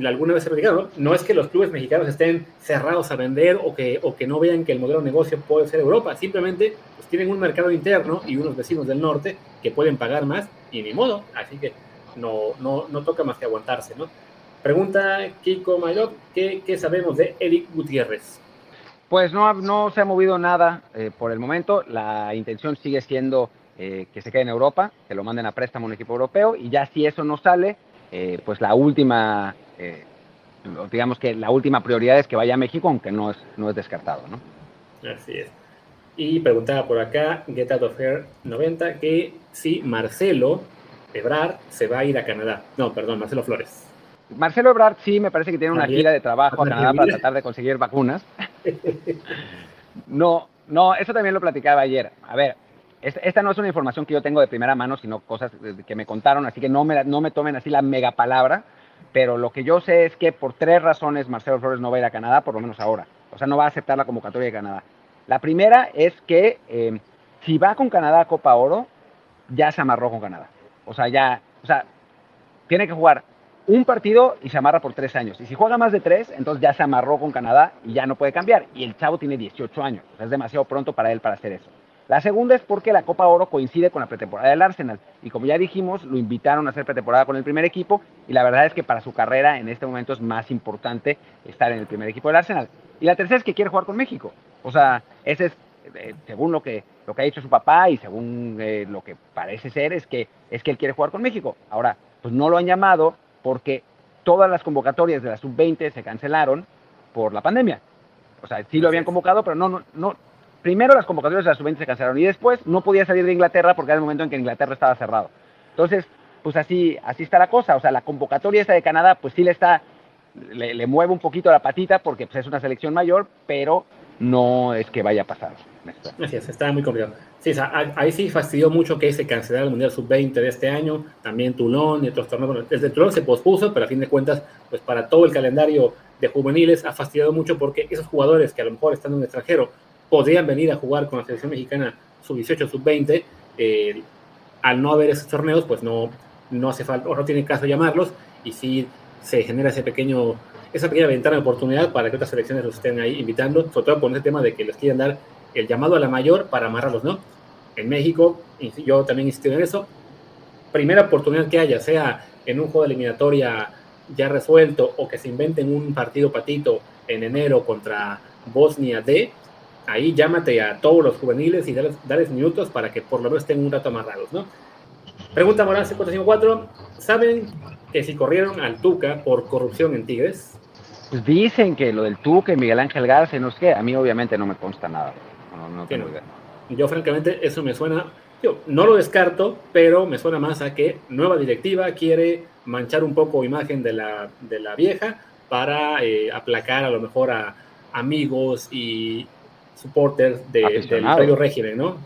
alguna vez se platicado, ¿no? es que los clubes mexicanos estén cerrados a vender o que, o que no vean que el modelo de negocio puede ser Europa, simplemente pues, tienen un mercado interno y unos vecinos del norte que pueden pagar más y ni modo, así que no, no, no toca más que aguantarse, ¿no? Pregunta Kiko Mayor, ¿qué, ¿qué, sabemos de Eric Gutiérrez? Pues no, no se ha movido nada eh, por el momento, la intención sigue siendo eh, que se quede en Europa, que lo manden a préstamo a un equipo europeo y ya si eso no sale, eh, pues la última eh, digamos que la última prioridad es que vaya a México, aunque no es, no es descartado, ¿no? Así es. Y preguntaba por acá, Get Out of Here 90, que si Marcelo Ebrard se va a ir a Canadá. No, perdón, Marcelo Flores. Marcelo Ebrard sí me parece que tiene una gira de trabajo a Canadá para tratar de conseguir vacunas. No, no, eso también lo platicaba ayer. A ver, esta no es una información que yo tengo de primera mano, sino cosas que me contaron, así que no me, no me tomen así la mega palabra pero lo que yo sé es que por tres razones Marcelo Flores no va a ir a Canadá, por lo menos ahora. O sea, no va a aceptar la convocatoria de Canadá. La primera es que eh, si va con Canadá a Copa Oro, ya se amarró con Canadá. O sea, ya, o sea, tiene que jugar un partido y se amarra por tres años. Y si juega más de tres, entonces ya se amarró con Canadá y ya no puede cambiar. Y el chavo tiene 18 años. O sea, es demasiado pronto para él para hacer eso. La segunda es porque la Copa Oro coincide con la pretemporada del Arsenal. Y como ya dijimos, lo invitaron a hacer pretemporada con el primer equipo. Y la verdad es que para su carrera en este momento es más importante estar en el primer equipo del Arsenal. Y la tercera es que quiere jugar con México. O sea, ese es, eh, según lo que, lo que ha dicho su papá y según eh, lo que parece ser, es que, es que él quiere jugar con México. Ahora, pues no lo han llamado porque todas las convocatorias de la sub-20 se cancelaron por la pandemia. O sea, sí lo habían convocado, pero no, no, no, primero las convocatorias de la sub-20 se cancelaron y después no podía salir de Inglaterra porque era el momento en que Inglaterra estaba cerrado. Entonces, pues así, así está la cosa. O sea, la convocatoria esta de Canadá, pues sí le está, le, mueve un poquito la patita porque pues, es una selección mayor, pero no es que vaya a pasar. Así es, está muy complicado. Sí, ahí sí fastidió mucho que se cancelara el Mundial Sub-20 de este año, también Toulon y otros torneos. desde Toulon se pospuso, pero a fin de cuentas, pues para todo el calendario de juveniles ha fastidiado mucho porque esos jugadores que a lo mejor están en un extranjero podrían venir a jugar con la selección mexicana sub-18, sub-20. Eh, al no haber esos torneos, pues no, no hace falta, o no tiene caso llamarlos, y sí se genera ese pequeño, esa pequeña ventana de oportunidad para que otras selecciones los estén ahí invitando, sobre todo con ese tema de que les quieren dar el llamado a la mayor para amarrarlos, ¿no? En México, yo también insisto en eso, primera oportunidad que haya, sea en un juego de eliminatoria ya resuelto o que se inventen un partido patito en enero contra Bosnia D, ahí llámate a todos los juveniles y darles, minutos para que por lo menos estén un rato amarrados, ¿no? Pregunta Moral 454, ¿saben que si corrieron al Tuca por corrupción en Tigres? Pues dicen que lo del Tuca y Miguel Ángel Garza, no sé qué, a mí obviamente no me consta nada. No, tengo idea. Yo francamente eso me suena, yo no lo descarto, pero me suena más a que nueva directiva quiere manchar un poco imagen de la, de la vieja para eh, aplacar a lo mejor a amigos y, supporters de, del propio régimen, ¿no?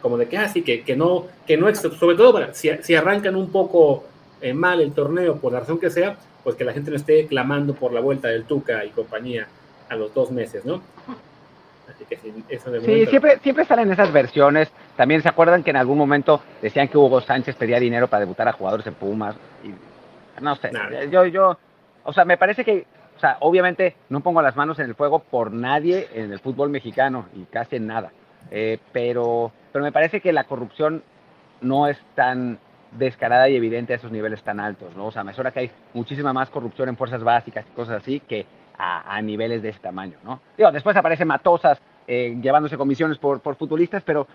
Como de que así, ah, que, que no, que no, sobre todo para, si, si arrancan un poco eh, mal el torneo, por la razón que sea, pues que la gente no esté clamando por la vuelta del Tuca y compañía a los dos meses, ¿no? Así que sí, eso de sí siempre, siempre salen esas versiones. También se acuerdan que en algún momento decían que Hugo Sánchez pedía dinero para debutar a jugadores en Pumas. Y, no sé, yo, yo, o sea, me parece que sea, obviamente no pongo las manos en el fuego por nadie en el fútbol mexicano y casi en nada. Eh, pero, pero me parece que la corrupción no es tan descarada y evidente a esos niveles tan altos, ¿no? O sea, me suena que hay muchísima más corrupción en fuerzas básicas y cosas así que a, niveles de este tamaño, ¿no? Digo, después aparecen Matosas eh, llevándose comisiones por, por futbolistas, pero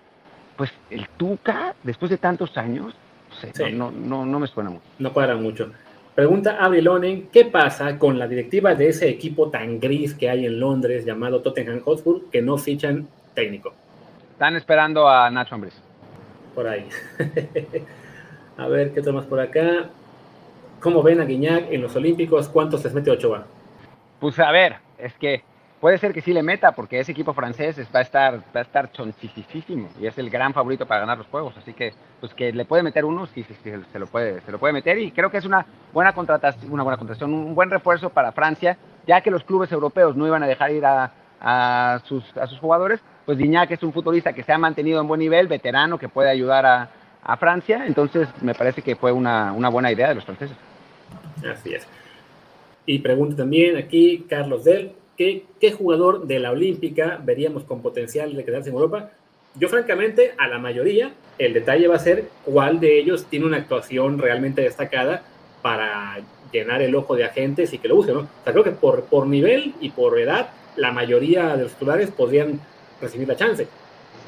pues el Tuca, después de tantos años, no, no, no, me suena mucho. No cuadra mucho. Pregunta Abrilonen, ¿qué pasa con la directiva de ese equipo tan gris que hay en Londres llamado Tottenham Hotspur que no fichan técnico? Están esperando a Nacho Ambriz. Por ahí. a ver, ¿qué tomas por acá? ¿Cómo ven a Guiñac en los Olímpicos? ¿Cuántos se mete Ochoa? Pues a ver, es que puede ser que sí le meta, porque ese equipo francés va a estar, va a estar y es el gran favorito para ganar los juegos. Así que, pues que le puede meter uno, sí, se, lo puede, se lo puede meter. Y creo que es una buena contratación, una buena contratación, un buen refuerzo para Francia, ya que los clubes europeos no iban a dejar ir a, sus, a sus jugadores. Pues que es un futbolista que se ha mantenido en buen nivel, veterano, que puede ayudar a, a Francia. Entonces, me parece que fue una, una buena idea de los franceses. Así es. Y pregunta también aquí Carlos Del, ¿qué, ¿qué jugador de la Olímpica veríamos con potencial de quedarse en Europa? Yo francamente, a la mayoría, el detalle va a ser cuál de ellos tiene una actuación realmente destacada para llenar el ojo de agentes y que lo usen, ¿no? O sea, creo que por, por nivel y por edad, la mayoría de los titulares podrían recibir la chance.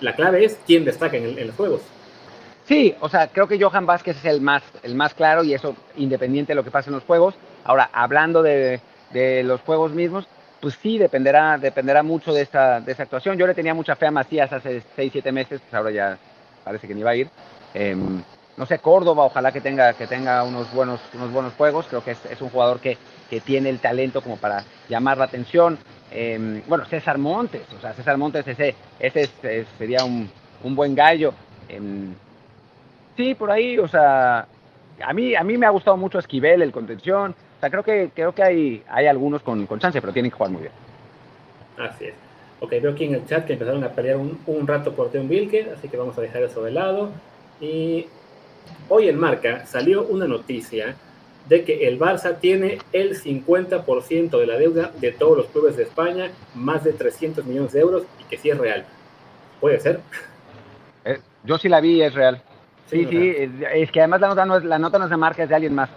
La clave es quién destaca en, en los juegos. Sí, o sea, creo que Johan Vázquez es el más, el más claro y eso independiente de lo que pase en los juegos. Ahora, hablando de, los juegos mismos, pues sí, dependerá, dependerá mucho de esta, de actuación. Yo le tenía mucha fe a Macías hace 6, 7 meses, pues ahora ya parece que ni va a ir. Em, no sé, Córdoba, ojalá que tenga, que tenga unos, buenos, unos buenos juegos. Creo que es, un jugador que, que, tiene el talento como para llamar la atención. Em, bueno, César Montes, o sea, César Montes, ese, ese sería un, un, buen gallo. Em, sí, por ahí, o sea, a mí, a mí me ha gustado mucho Esquivel, el contención. O sea, creo que, creo que hay, hay algunos con, con chance, pero tienen que jugar muy bien. Así es. Ok, veo aquí en el chat que empezaron a pelear un, un rato por Teun Wilke, así que vamos a dejar eso de lado. Y hoy en Marca salió una noticia de que el Barça tiene el 50% de la deuda de todos los clubes de España, más de 300 millones de euros, y que sí es real. ¿Puede ser? Eh, yo sí la vi, es real. Sí, sí, es, que además la nota, no es, la nota no es de marca, es de alguien más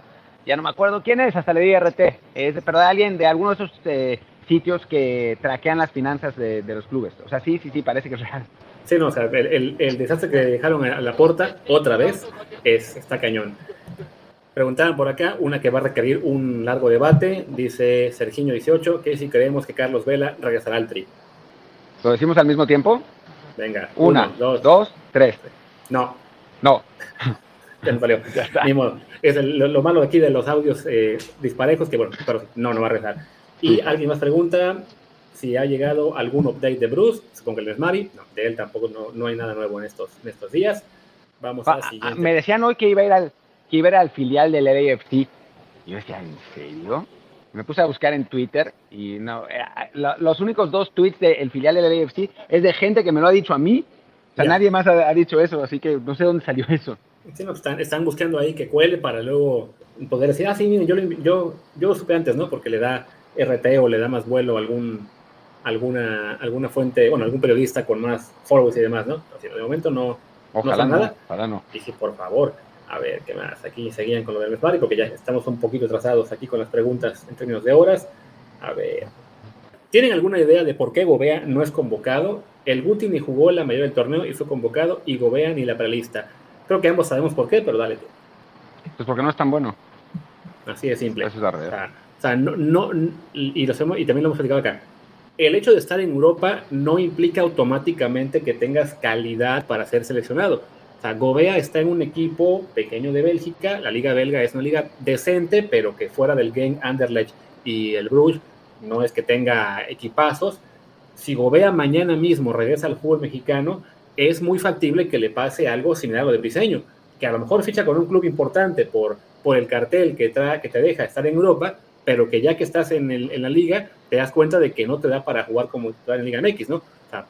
ya no me acuerdo quién es, hasta le di RT, es, pero de alguien de alguno de esos eh, sitios que traquean las finanzas de, los clubes. O sea, sí, sí, sí, parece que es real. Sí, no, o sea, el, el, desastre que dejaron a la puerta otra vez es, está cañón. Preguntaban por acá, una que va a requerir un largo debate, dice Serginho18, que si creemos que Carlos Vela regresará al tri. ¿Lo decimos al mismo tiempo? Venga. Una, dos, dos, tres. No. No. Ya valió. Ni modo es lo, malo aquí de los audios eh, disparejos, que bueno, pero no, no va a rezar. Y alguien más pregunta si ha llegado algún update de Bruce, supongo que el es Mari, no, de él tampoco no, no, hay nada nuevo en estos, en estos días. Vamos a la ah, siguiente. Me decían hoy que iba a ir al, que iba a ir al filial del LAFC. Y yo decía, ¿en serio? Me puse a buscar en Twitter y no, eh, los únicos dos tweets del filial del LAFC es de gente que me lo ha dicho a mí. O sea, nadie más ha, ha dicho eso, así que no sé dónde salió eso están, están buscando ahí que cuele para luego poder decir, ah, sí, miren, yo, yo, yo supe antes, ¿no? Porque le da RT o le da más vuelo a algún, alguna, alguna fuente, bueno, algún periodista con más followers y demás, ¿no? Así, de momento no, ojalá no, nada. Ojalá no. Dije, por favor, a ver, ¿qué más? Aquí seguían con lo del Mesmari, porque ya estamos un poquito atrasados aquí con las preguntas en términos de horas. A ver. ¿Tienen alguna idea de por qué Gobea no es convocado? El Guti ni jugó la mayoría del torneo y fue convocado, y Gobea ni la prelista. Creo que ambos sabemos por qué, pero dale Pues porque no es tan bueno. Así de simple. Eso es la realidad. O sea, no, no, y, lo hacemos, y también lo hemos platicado acá. El hecho de estar en Europa no implica automáticamente que tengas calidad para ser seleccionado. O sea, Gobea está en un equipo pequeño de Bélgica. La liga belga es una liga decente, pero que fuera del Game Anderlecht y el Bruges no es que tenga equipazos. Si Gobea mañana mismo regresa al fútbol mexicano, es muy factible que le pase algo similar a lo de Briseño, que a lo mejor ficha con un club importante por, por el cartel que, que te deja estar en Europa, pero que ya que estás en, el, en, la liga, te das cuenta de que no te da para jugar como titular en Liga MX, ¿no? O sea,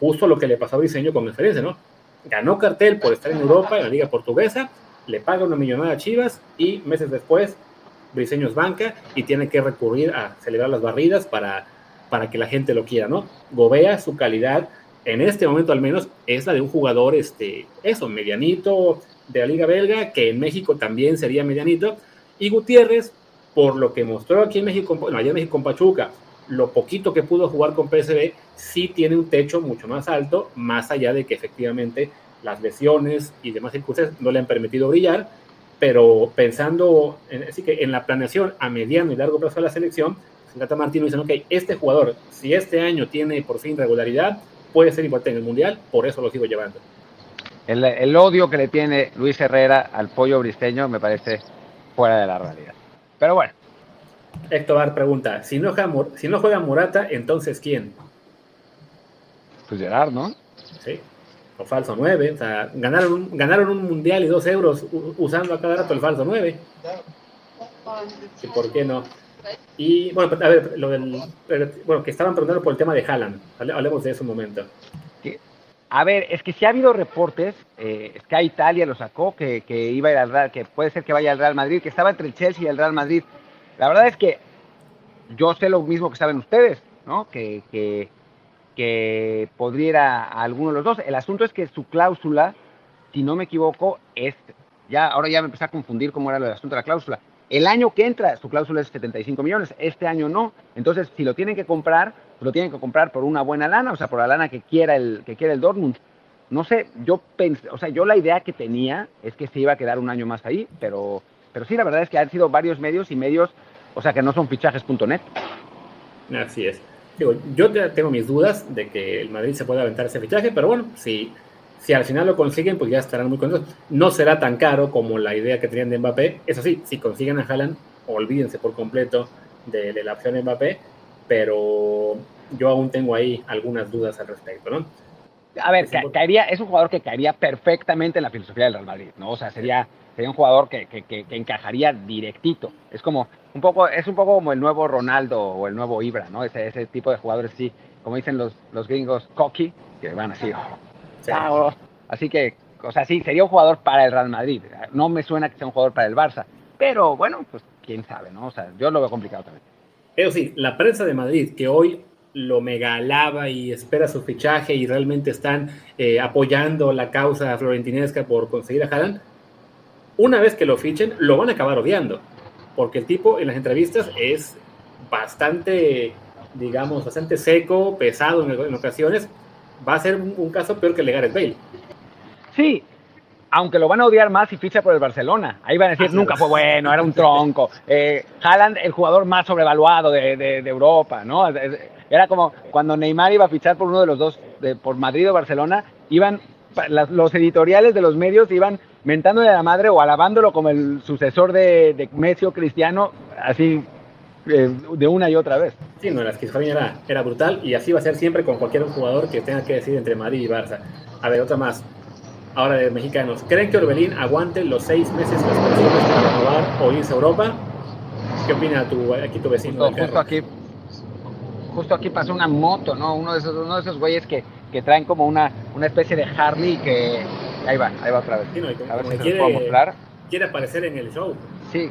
justo lo que le pasó a Briseño con diferencia, ¿no? Ganó cartel por estar en Europa, en la Liga Portuguesa, le paga una millonada a Chivas y meses después Briseño es banca y tiene que recurrir a celebrar las barridas para, para que la gente lo quiera, ¿no? Gobea su calidad en este momento al menos, es la de un jugador, este, eso, medianito, de la Liga Belga, que en México también sería medianito. Y Gutiérrez, por lo que mostró aquí en México, no, allá en México con Pachuca, lo poquito que pudo jugar con PSV, sí tiene un techo mucho más alto, más allá de que efectivamente las lesiones y demás circunstancias no le han permitido brillar, pero pensando en, así que en la planeación a mediano y largo plazo de la selección, Gata Martino dice, ok, este jugador, si este año tiene por fin regularidad, puede ser importante en el Mundial, por eso lo sigo llevando. El, el odio que le tiene Luis Herrera al pollo bristeño me parece fuera de la realidad. Pero bueno. Héctor pregunta, si no, juega, si no juega Morata, entonces ¿quién? Pues Gerard, ¿no? Sí, o falso 9. O sea, ganaron un, ganaron un mundial y dos euros usando a cada rato el falso 9. ¿Y por qué no? Y bueno, a ver, lo del, bueno, que estaban preguntando por el tema de Haaland. Hablemos de eso un momento. A ver, es que si ha habido reportes, eh, Sky Italia lo sacó, que, que, iba a ir al Real, que puede ser que vaya al Real Madrid, que estaba entre el Chelsea y el Real Madrid. La verdad es que yo sé lo mismo que saben ustedes, ¿no? Que, que, que podría ir a, alguno de los dos. El asunto es que su cláusula, si no me equivoco, es, ya, ahora ya me empecé a confundir cómo era el asunto de la cláusula. El año que entra, su cláusula es 75 millones, este año no. Entonces, si lo tienen que comprar, pues lo tienen que comprar por una buena lana, o sea, por la lana que quiera el, que quiera el Dortmund. No sé, yo pensé, o sea, yo la idea que tenía es que se iba a quedar un año más ahí, pero, pero sí, la verdad es que han sido varios medios y medios, o sea, que no son fichajes.net. Así es. Digo, yo tengo mis dudas de que el Madrid se pueda aventar ese fichaje, pero bueno, si, si al final lo consiguen, pues ya estarán muy contentos. No será tan caro como la idea que tenían de Mbappé. Eso sí, si consiguen a Haaland, olvídense por completo de, de la opción de Mbappé, pero yo aún tengo ahí algunas dudas al respecto, ¿no? A ver, ca caería, es un jugador que caería perfectamente en la filosofía del Real Madrid, ¿no? O sea, sería, sería un jugador que, que, que, encajaría directito. Es como un poco, es un poco como el nuevo Ronaldo o el nuevo Ibra, ¿no? Ese, ese tipo de jugadores, sí, como dicen los, los gringos, cocky, que van así. Sí. Así que, o sea, sí, sería un jugador para el Real Madrid. No me suena que sea un jugador para el Barça. Pero bueno, pues quién sabe, ¿no? O sea, yo lo veo complicado también. Eso sí, la prensa de Madrid, que hoy lo mega alaba y espera su fichaje y realmente están eh, apoyando la causa florentinesca por conseguir a Haaland, una vez que lo fichen, lo van a acabar odiando, porque el tipo en las entrevistas es bastante, digamos, bastante seco, pesado en, en ocasiones, va a ser un, un, caso peor que el de Gareth Bale. Sí, aunque lo van a odiar más si ficha por el Barcelona. Ahí van a decir, nunca fue bueno, era un tronco. Eh, Haaland, el jugador más sobrevaluado de, de, de, Europa, ¿no? Era como cuando Neymar iba a fichar por uno de los dos, de, por Madrid o Barcelona, iban, las, los editoriales de los medios iban mentándole a la madre o alabándolo como el sucesor de, de Messi o Cristiano, así eh, de una y otra vez. Sí, no, la esquizofrenia era, era brutal y así va a ser siempre con cualquier jugador que tenga que decidir entre Madrid y Barça. A ver, otra más ahora de mexicanos. ¿Creen que Orbelín aguante los seis meses las presiones para renovar o irse a Europa? ¿Qué opina tu, aquí tu vecino? Justo, justo aquí, justo aquí pasó una moto, ¿no? Uno de esos, uno de esos güeyes que, que traen como una, una especie de Harley que... Ahí va, ahí va otra vez. Sí, no, a ver si quiere, puedo mostrar. quiere aparecer en el show. Sí,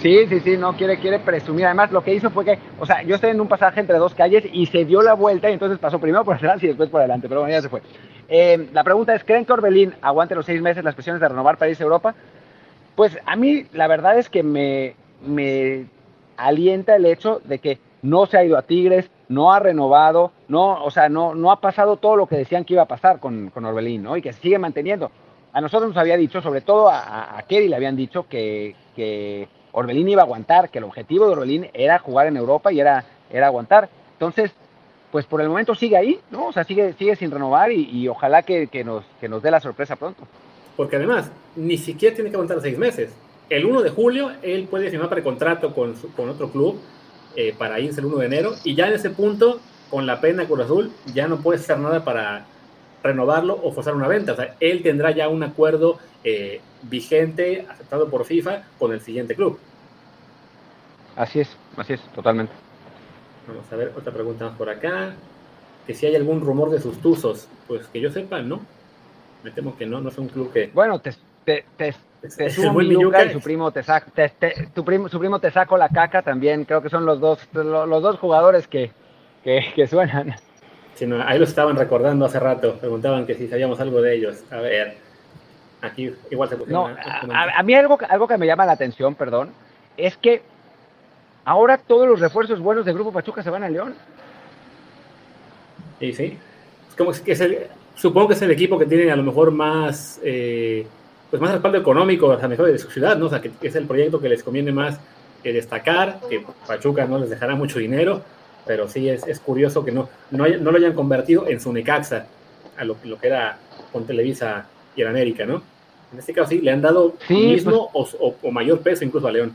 Sí, sí, sí, no quiere, quiere presumir. Además, lo que hizo fue que, o sea, yo estoy en un pasaje entre dos calles y se dio la vuelta y entonces pasó primero por atrás y después por adelante, pero bueno, ya se fue. Eh, la pregunta es, ¿creen que Orbelín aguante los seis meses las presiones de renovar a Europa? Pues a mí la verdad es que me, me alienta el hecho de que no se ha ido a Tigres, no ha renovado, no, o sea, no, no ha pasado todo lo que decían que iba a pasar con, con Orbelín, ¿no? Y que se sigue manteniendo. A nosotros nos había dicho, sobre todo a, a Kerry le habían dicho que, que Orbelín iba a aguantar, que el objetivo de Orbelín era jugar en Europa y era, era aguantar. Entonces, pues por el momento sigue ahí, ¿no? O sea, sigue, sigue sin renovar y, ojalá que, que, nos, que nos dé la sorpresa pronto. Porque además, ni siquiera tiene que aguantar seis meses. El 1 de julio, él puede firmar precontrato con, con otro club eh, para irse el 1 de enero y ya en ese punto, con la pena Cruz Azul, ya no puede hacer nada para renovarlo o forzar una venta. O sea, él tendrá ya un acuerdo eh, vigente, aceptado por FIFA, con el siguiente club. Así es, así es, totalmente. Vamos a ver, otra pregunta más por acá. Que si hay algún rumor de sus tuzos, pues que yo sepa, ¿no? Me temo que no, no es un club que... Bueno, te, te, te, te subo mi yuca y su primo te saca, te, te, tu primo, su primo te saco la caca también. Creo que son los dos, los, los dos jugadores que, que, que suenan. Sí, no, ahí lo estaban recordando hace rato. Preguntaban que si sabíamos algo de ellos. A ver. Aquí igual se No, a, a, mí algo, algo que me llama la atención, perdón, es que ahora todos los refuerzos buenos del Grupo Pachuca se van a León. Y sí, es como que es el, supongo que es el equipo que tiene a lo mejor más, eh, pues más respaldo económico, a lo mejor de su ciudad, ¿no? O sea, que es el proyecto que les conviene más que destacar, que Pachuca no les dejará mucho dinero, pero sí es, es curioso que no, no, no, lo hayan convertido en su Necaxa, a lo, lo que era con Televisa y en América, ¿no? En este caso sí, le han dado sí, mismo pues, o, o, mayor peso incluso a León.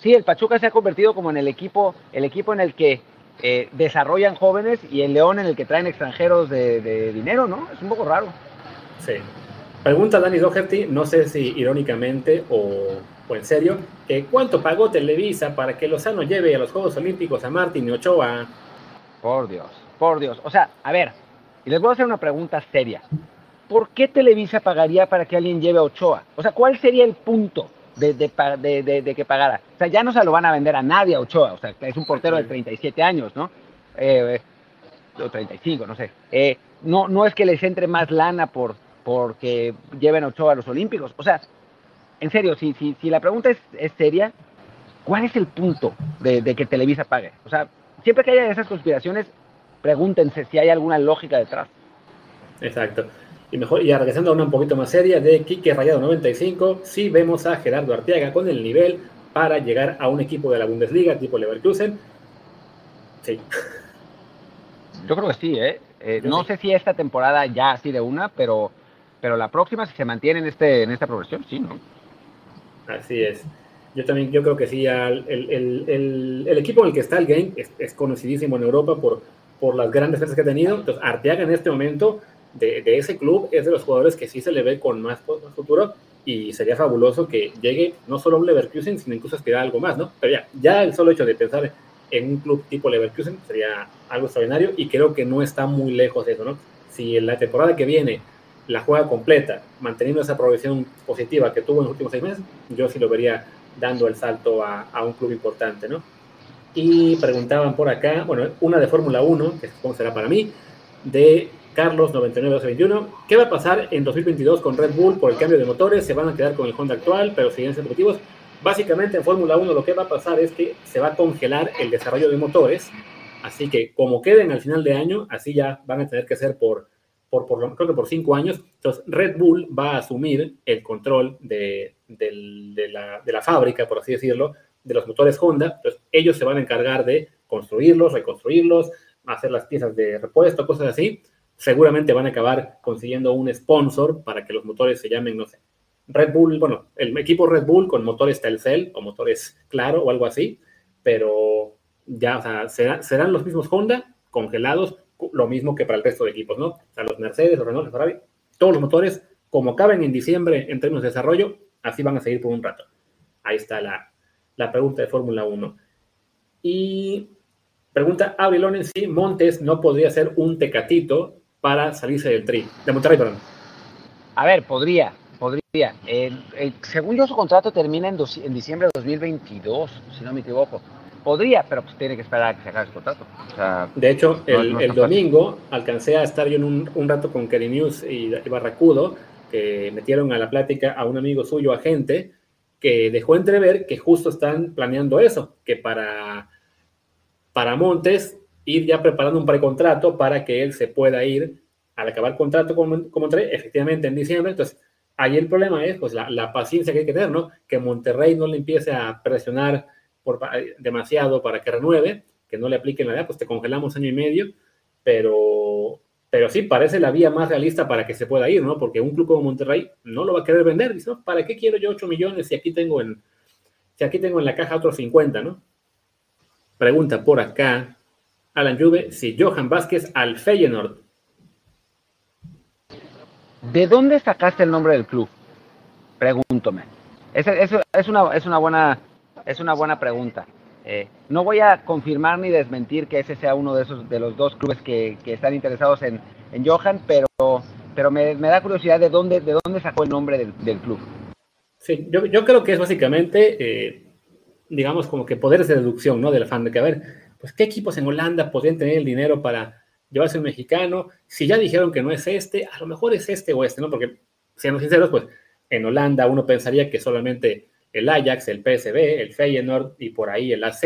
Sí, el Pachuca se ha convertido como en el equipo, el equipo en el que eh, desarrollan jóvenes y el León en el que traen extranjeros de, de dinero, ¿no? Es un poco raro. Sí. Pregunta Dani Doherty, no sé si irónicamente o, o en serio, ¿cuánto pagó Televisa para que Lozano lleve a los Juegos Olímpicos a Martín y Ochoa? Por Dios, por Dios. O sea, a ver, y les voy a hacer una pregunta seria. ¿por qué Televisa pagaría para que alguien lleve a Ochoa? O sea, ¿cuál sería el punto de, de, de, de, que pagara? O sea, ya no se lo van a vender a nadie a Ochoa, o sea, es un portero de 37 años, ¿no? Eh, o 35, no sé. Eh, no, no es que les entre más lana por porque lleven a Ochoa a los Olímpicos. O sea, en serio, si, si, si la pregunta es, es seria, ¿cuál es el punto de, de que Televisa pague? O sea, siempre que haya esas conspiraciones, pregúntense si hay alguna lógica detrás. Exacto. Y mejor, y regresando a una un poquito más seria de Quique Rayado 95, sí vemos a Gerardo Arteaga con el nivel para llegar a un equipo de la Bundesliga tipo Leverkusen. Sí. Yo creo que sí, ¿eh? eh no sí. sé si esta temporada ya así de una, pero, pero la próxima, si se mantiene en, este, en esta progresión, sí, ¿no? Así es. Yo también, yo creo que sí, el, el, el, el equipo en el que está el game es, es conocidísimo en Europa por, por las grandes fechas que ha tenido. Entonces, Arteaga en este momento de, de, ese club es de los jugadores que sí se le ve con más, más, futuro y sería fabuloso que llegue no solo a un Leverkusen, sino incluso aspirar a algo más, ¿no? Pero ya, ya el solo hecho de pensar en un club tipo Leverkusen sería algo extraordinario y creo que no está muy lejos de eso, ¿no? Si en la temporada que viene la juega completa, manteniendo esa progresión positiva que tuvo en los últimos seis meses, yo sí lo vería dando el salto a, a un club importante, ¿no? Y preguntaban por acá, bueno, una de Fórmula 1, que supongo será para mí, de Carlos 9921. ¿Qué va a pasar en 2022 con Red Bull por el cambio de motores? ¿Se van a quedar con el Honda actual, pero siguen siendo competitivos? Básicamente en Fórmula 1 lo que va a pasar es que se va a congelar el desarrollo de motores, así que como queden al final de año, así ya van a tener que ser por, por, por creo que por cinco años. Entonces Red Bull va a asumir el control de, de, de, la, de la fábrica, por así decirlo, de los motores Honda. Entonces ellos se van a encargar de construirlos, reconstruirlos, hacer las piezas de repuesto, cosas así seguramente van a acabar consiguiendo un sponsor para que los motores se llamen, no sé, Red Bull, bueno, el equipo Red Bull con motores Telcel o motores Claro o algo así, pero ya, o sea, será, serán los mismos Honda congelados, lo mismo que para el resto de equipos, ¿no? O sea, los Mercedes, los Renault, los Ferrari, todos los motores, como acaben en diciembre en términos de desarrollo, así van a seguir por un rato. Ahí está la, la pregunta de Fórmula 1. Y pregunta Avilón en sí, Montes no podría ser un tecatito para salirse del tri, de Monterrey, perdón. A ver, podría, podría. Según yo, su contrato termina en, en, diciembre de 2022, si no me equivoco. Podría, pero pues tiene que esperar a que se acabe su contrato. O sea, de hecho, no, el, no el domingo alcancé a estar yo en un, un rato con Kerry News y, y, Barracudo, que metieron a la plática a un amigo suyo, agente, que dejó entrever que justo están planeando eso, que para, para Montes ir ya preparando un precontrato para que él se pueda ir al acabar el contrato con, con Monterrey, efectivamente en diciembre. Entonces, ahí el problema es pues la, la, paciencia que hay que tener, ¿no? Que Monterrey no le empiece a presionar por, demasiado para que renueve, que no le apliquen la edad, pues te congelamos año y medio, pero, pero sí parece la vía más realista para que se pueda ir, ¿no? Porque un club como Monterrey no lo va a querer vender, dice, ¿no? ¿Para qué quiero yo 8 millones si aquí tengo en, si aquí tengo en la caja otros 50, ¿no? Pregunta por acá, Alan Juve, si Johan Vázquez al Feyenoord. ¿De dónde sacaste el nombre del club? Pregúntome. Es, es, una, es, una, buena, es una buena pregunta. Eh, no voy a confirmar ni desmentir que ese sea uno de esos de los dos clubes que, que están interesados en, en, Johan, pero, pero me, me, da curiosidad de dónde, de dónde sacó el nombre del, del club. Sí, yo, creo que es básicamente, eh, digamos, como que poderes de deducción, ¿no? Del fan, de que, a ver, pues qué equipos en Holanda podrían tener el dinero para llevarse un mexicano. Si ya dijeron que no es este, a lo mejor es este o este, ¿no? Porque siendo sinceros, pues en Holanda uno pensaría que solamente el Ajax, el PSV, el Feyenoord y por ahí el AZ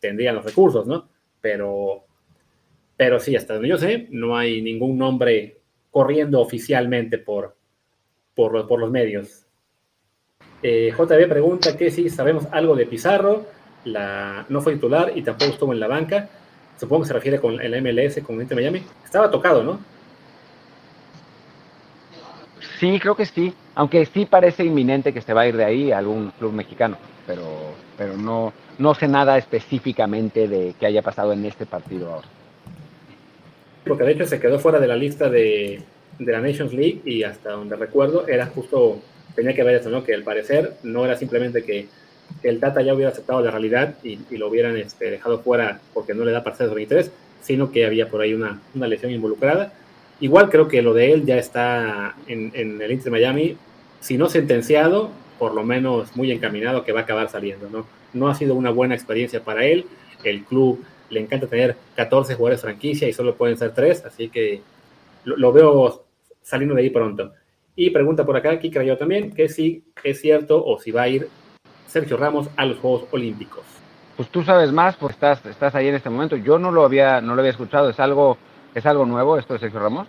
tendrían los recursos, ¿no? Pero, pero sí, hasta donde yo sé, no hay ningún nombre corriendo oficialmente por, por, por los medios. Eh, JB pregunta que si sabemos algo de Pizarro, la, no fue titular y tampoco estuvo en la banca. Supongo que se refiere con el MLS, con Inter Miami. Estaba tocado, ¿no? Sí, creo que sí, aunque sí parece inminente que se va a ir de ahí a algún club mexicano, pero, pero no, no sé nada específicamente de que haya pasado en este partido ahora. Porque de hecho se quedó fuera de la lista de, de la Nations League y hasta donde recuerdo era justo, tenía que ver eso, ¿no? Que al parecer no era simplemente que el Tata ya hubiera aceptado la realidad y, lo hubieran este, dejado fuera porque no le da para ser 23, sino que había por ahí una, una lesión involucrada Igual creo que lo de él ya está en, el Inter Miami, si no sentenciado, por lo menos muy encaminado que va a acabar saliendo, ¿no? No ha sido una buena experiencia para él, el club le encanta tener 14 jugadores franquicia y solo pueden ser 3, así que lo, veo saliendo de ahí pronto. Y pregunta por acá, aquí creo también, que si es cierto o si va a ir Sergio Ramos a los Juegos Olímpicos. Pues tú sabes más, pues estás, estás ahí en este momento. Yo no lo había, no lo había escuchado, es algo ¿Es algo nuevo esto de Sergio Ramos?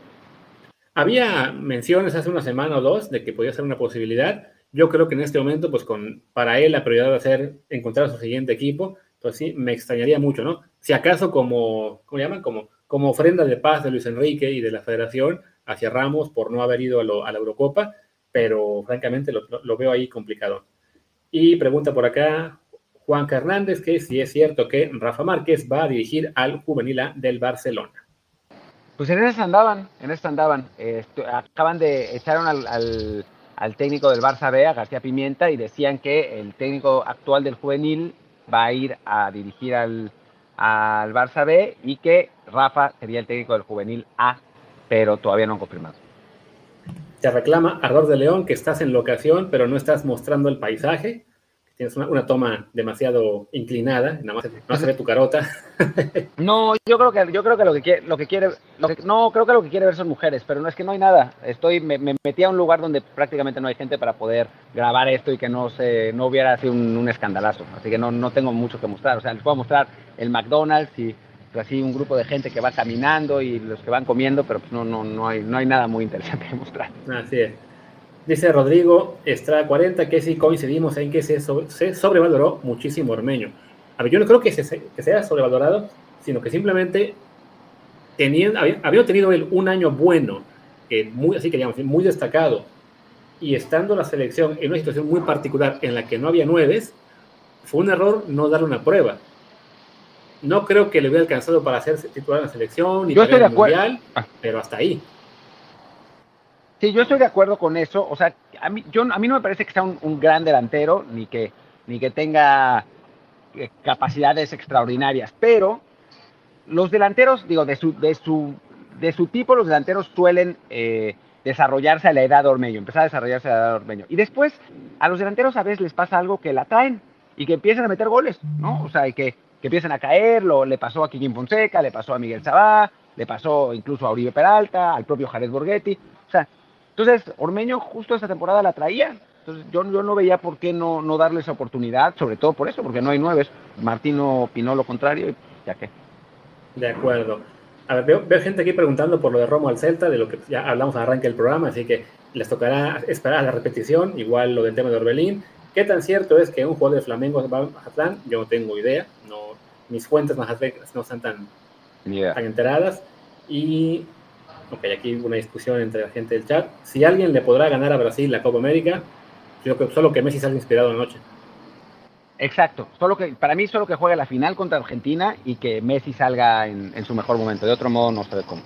Había menciones hace una semana o dos de que podía ser una posibilidad. Yo creo que en este momento, pues con, para él la prioridad va a ser encontrar su siguiente equipo. Pues sí, me extrañaría mucho, ¿no? Si acaso como, ¿cómo llaman? Como, como ofrenda de paz de Luis Enrique y de la federación hacia Ramos por no haber ido a, la Eurocopa, pero francamente lo, lo, veo ahí complicado. Y pregunta por acá Juan Hernández que si es cierto que Rafa Márquez va a dirigir al juvenil del Barcelona. Pues en eso andaban, en eso andaban. acaban de echaron al, al, técnico del Barça B, a García Pimienta, y decían que el técnico actual del juvenil va a ir a dirigir al, al Barça B y que Rafa sería el técnico del juvenil A, pero todavía no han confirmado. Te reclama Ardor de León que estás en locación, pero no estás mostrando el paisaje tienes una, toma demasiado inclinada, nada más, se ve tu carota. no, yo creo que yo creo que lo que quiere, lo que quiere, no creo que lo que quiere ver son mujeres, pero no es que no hay nada. Estoy, me, metí a un lugar donde prácticamente no hay gente para poder grabar esto y que no se, no hubiera sido un, escandalazo. Así que no, no tengo mucho que mostrar. O sea, les puedo mostrar el McDonald's y pues, así un grupo de gente que va caminando y los que van comiendo, pero pues no, no, no hay, no hay nada muy interesante que mostrar. Así es. Dice Rodrigo Estrada 40 que sí coincidimos en que se, sobrevaloró muchísimo Ormeño. A ver, yo no creo que, se, que sea sobrevalorado, sino que simplemente tenían, había, tenido él un año bueno, muy, así que muy destacado, y estando la selección en una situación muy particular en la que no había nueves, fue un error no darle una prueba. No creo que le hubiera alcanzado para ser titular en la selección y para el mundial, ah. pero hasta ahí. Sí, yo estoy de acuerdo con eso. O sea, a mí, yo, a mí no me parece que sea un, gran delantero, ni que, ni que tenga eh, capacidades extraordinarias, pero los delanteros, digo, de su, de su, de su tipo, los delanteros suelen eh, desarrollarse a la edad de Ormeño, empezar a desarrollarse a la edad de Ormeño. Y después, a los delanteros a veces les pasa algo que la traen y que empiezan a meter goles, ¿no? O sea, y que, que empiezan a caer, lo, le pasó a Kikín Fonseca, le pasó a Miguel Sabá, le pasó incluso a Uribe Peralta, al propio Jared Borghetti. O sea, entonces, Ormeño justo esta temporada la traía. Entonces, yo, yo no veía por qué no, no darle esa oportunidad, sobre todo por eso, porque no hay nueve. Martín opinó lo contrario y ya que. De acuerdo. A ver, veo, veo, gente aquí preguntando por lo de Romo al Celta, de lo que ya hablamos al arranque del programa, así que les tocará esperar a la repetición, igual lo del tema de Orbelín. ¿Qué tan cierto es que un jugador de Flamengo va a Mazatlán? Yo no tengo idea, no, mis fuentes no están tan, tan enteradas. Y Ok, aquí una discusión entre la gente del chat. Si alguien le podrá ganar a Brasil la Copa América, creo que solo que Messi salga inspirado anoche. Exacto, solo que para mí solo que juegue la final contra Argentina y que Messi salga en, su mejor momento. De otro modo no se ve cómo.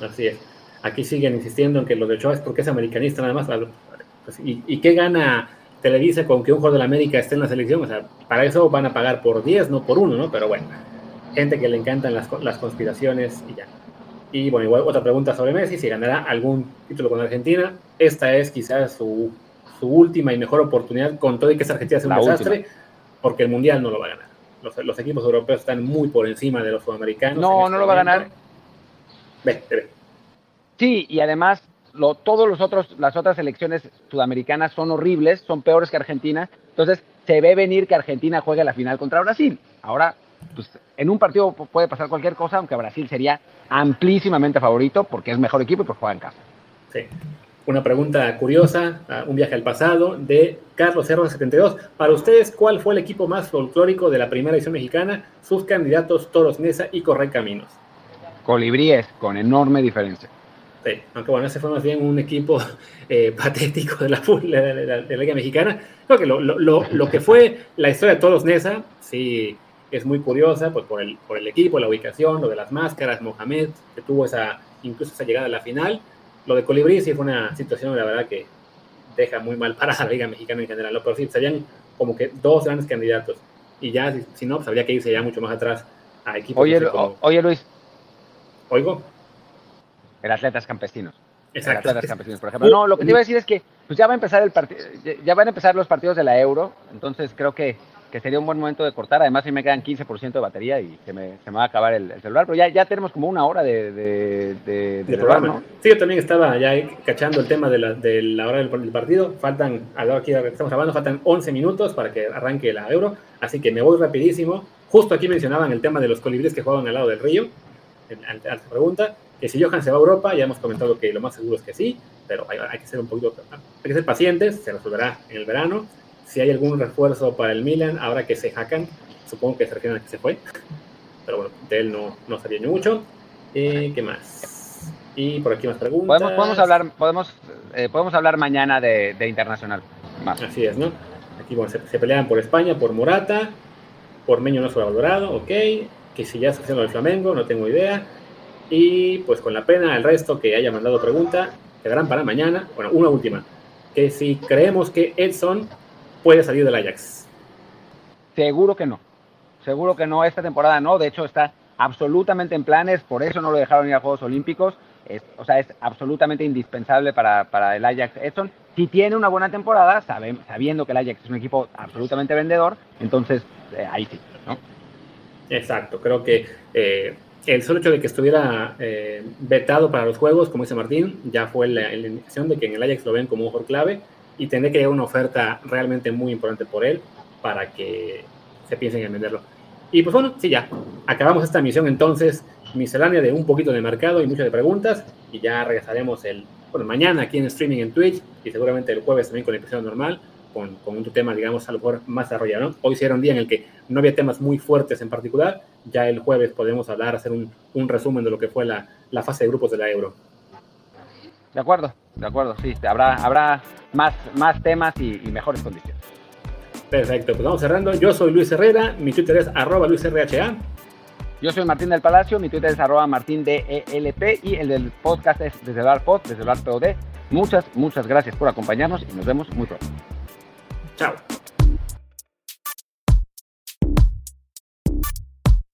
Así es. Aquí siguen insistiendo en que lo de Ochoa es porque es americanista nada más. Pues, ¿y, qué gana Televisa con que un jugador de la América esté en la selección? O sea, para eso van a pagar por 10, no por uno, ¿no? Pero bueno, gente que le encantan las, las conspiraciones y ya. Y bueno, igual otra pregunta sobre Messi, si ganará algún título con Argentina. Esta es quizás su, su última y mejor oportunidad con todo y que esa Argentina sea un desastre, porque el Mundial no lo va a ganar. Los, los, equipos europeos están muy por encima de los sudamericanos. No, no este lo va a ganar. Ve, ve. Sí, y además lo, todos los otros, las otras selecciones sudamericanas son horribles, son peores que Argentina. Entonces, se ve venir que Argentina juegue la final contra Brasil. Ahora, pues, en un partido puede pasar cualquier cosa, aunque Brasil sería amplísimamente favorito porque es mejor equipo y porque juega en casa. Sí. Una pregunta curiosa, un viaje al pasado, de Carlos Cerro 72. Para ustedes, ¿cuál fue el equipo más folclórico de la primera edición mexicana? Sus candidatos Toros Nesa y Correcaminos. Colibríes, con enorme diferencia. Sí, aunque bueno, ese fue más bien un equipo eh, patético de la, de, la, Liga Mexicana. Creo que lo, lo, lo, que fue la historia de Toros Nesa, sí, es muy curiosa, pues por el, por el equipo, la ubicación, lo de las máscaras, Mohamed, que tuvo esa, incluso esa llegada a la final lo de Colibrí sí fue una situación, la verdad, que deja muy mal para la Liga Mexicana en general, pero sí, serían como que dos grandes candidatos. Y ya, si, no, pues habría que irse ya mucho más atrás a equipos. Oye, oye Luis. ¿Oigo? El Atletas Campesinos. Exacto. El Atletas Campesinos, por ejemplo. No, lo que te iba a decir es que pues ya va a empezar el partido, ya van a empezar los partidos de la Euro, entonces creo que que sería un buen momento de cortar. Además, si me quedan 15% de batería y se me, se me, va a acabar el, celular. Pero ya, ya tenemos como una hora de, de, programa. Sí, yo también estaba ya cachando el tema de la, de la hora del, partido. Faltan, a la hora que estamos hablando, faltan 11 minutos para que arranque la Euro. Así que me voy rapidísimo. Justo aquí mencionaban el tema de los colibríes que juegan al lado del río. Ante la pregunta, que si Johan se va a Europa, ya hemos comentado que lo más seguro es que sí, pero hay, hay que ser un poquito, hay que ser pacientes, se resolverá en el verano si hay algún refuerzo para el Milan, ahora que se hacan, supongo que a que se fue. Pero bueno, de él no, no sabía ni mucho. Eh, ¿Qué más? Y por aquí más preguntas. Podemos, podemos hablar, podemos, eh, podemos hablar mañana de, de, internacional. Más. Así es, ¿no? Aquí bueno, se, se, pelean por España, por Morata, por Meño no valorado, ok. Que si ya está haciendo el Flamengo, no tengo idea. Y pues con la pena, el resto que haya mandado pregunta, quedarán para mañana. Bueno, una última. Que si creemos que Edson puede salir del Ajax. Seguro que no. Seguro que no, esta temporada no. De hecho, está absolutamente en planes, por eso no lo dejaron ir a Juegos Olímpicos. o sea, es absolutamente indispensable para, para el Ajax Edson. Si tiene una buena temporada, sabe, sabiendo que el Ajax es un equipo absolutamente vendedor, entonces eh, ahí sí, ¿no? Exacto, creo que eh, el solo hecho de que estuviera eh, vetado para los juegos, como dice Martín, ya fue la, la indicación de que en el Ajax lo ven como un mejor clave y tendré que llegar una oferta realmente muy importante por él para que se piensen en venderlo. Y pues bueno, sí, ya. Acabamos esta misión entonces, miscelánea de un poquito de mercado y muchas de preguntas. Y ya regresaremos el, bueno, mañana aquí en streaming en Twitch y seguramente el jueves también con la episodio normal, con, con un tema, digamos, a lo mejor más desarrollado. Hoy sí era un día en el que no había temas muy fuertes en particular. Ya el jueves podemos hablar, hacer un, un resumen de lo que fue la, la fase de grupos de la Euro. De acuerdo, de acuerdo, sí. Habrá, habrá más, más temas y, mejores condiciones. Perfecto, pues vamos cerrando. Yo soy Luis Herrera, mi Twitter es arroba LuisRHA. Yo soy Martín del Palacio, mi Twitter es arroba Martín DELP y el del podcast es desde el Pod, desde el POD. Muchas, muchas gracias por acompañarnos y nos vemos muy pronto. Chao.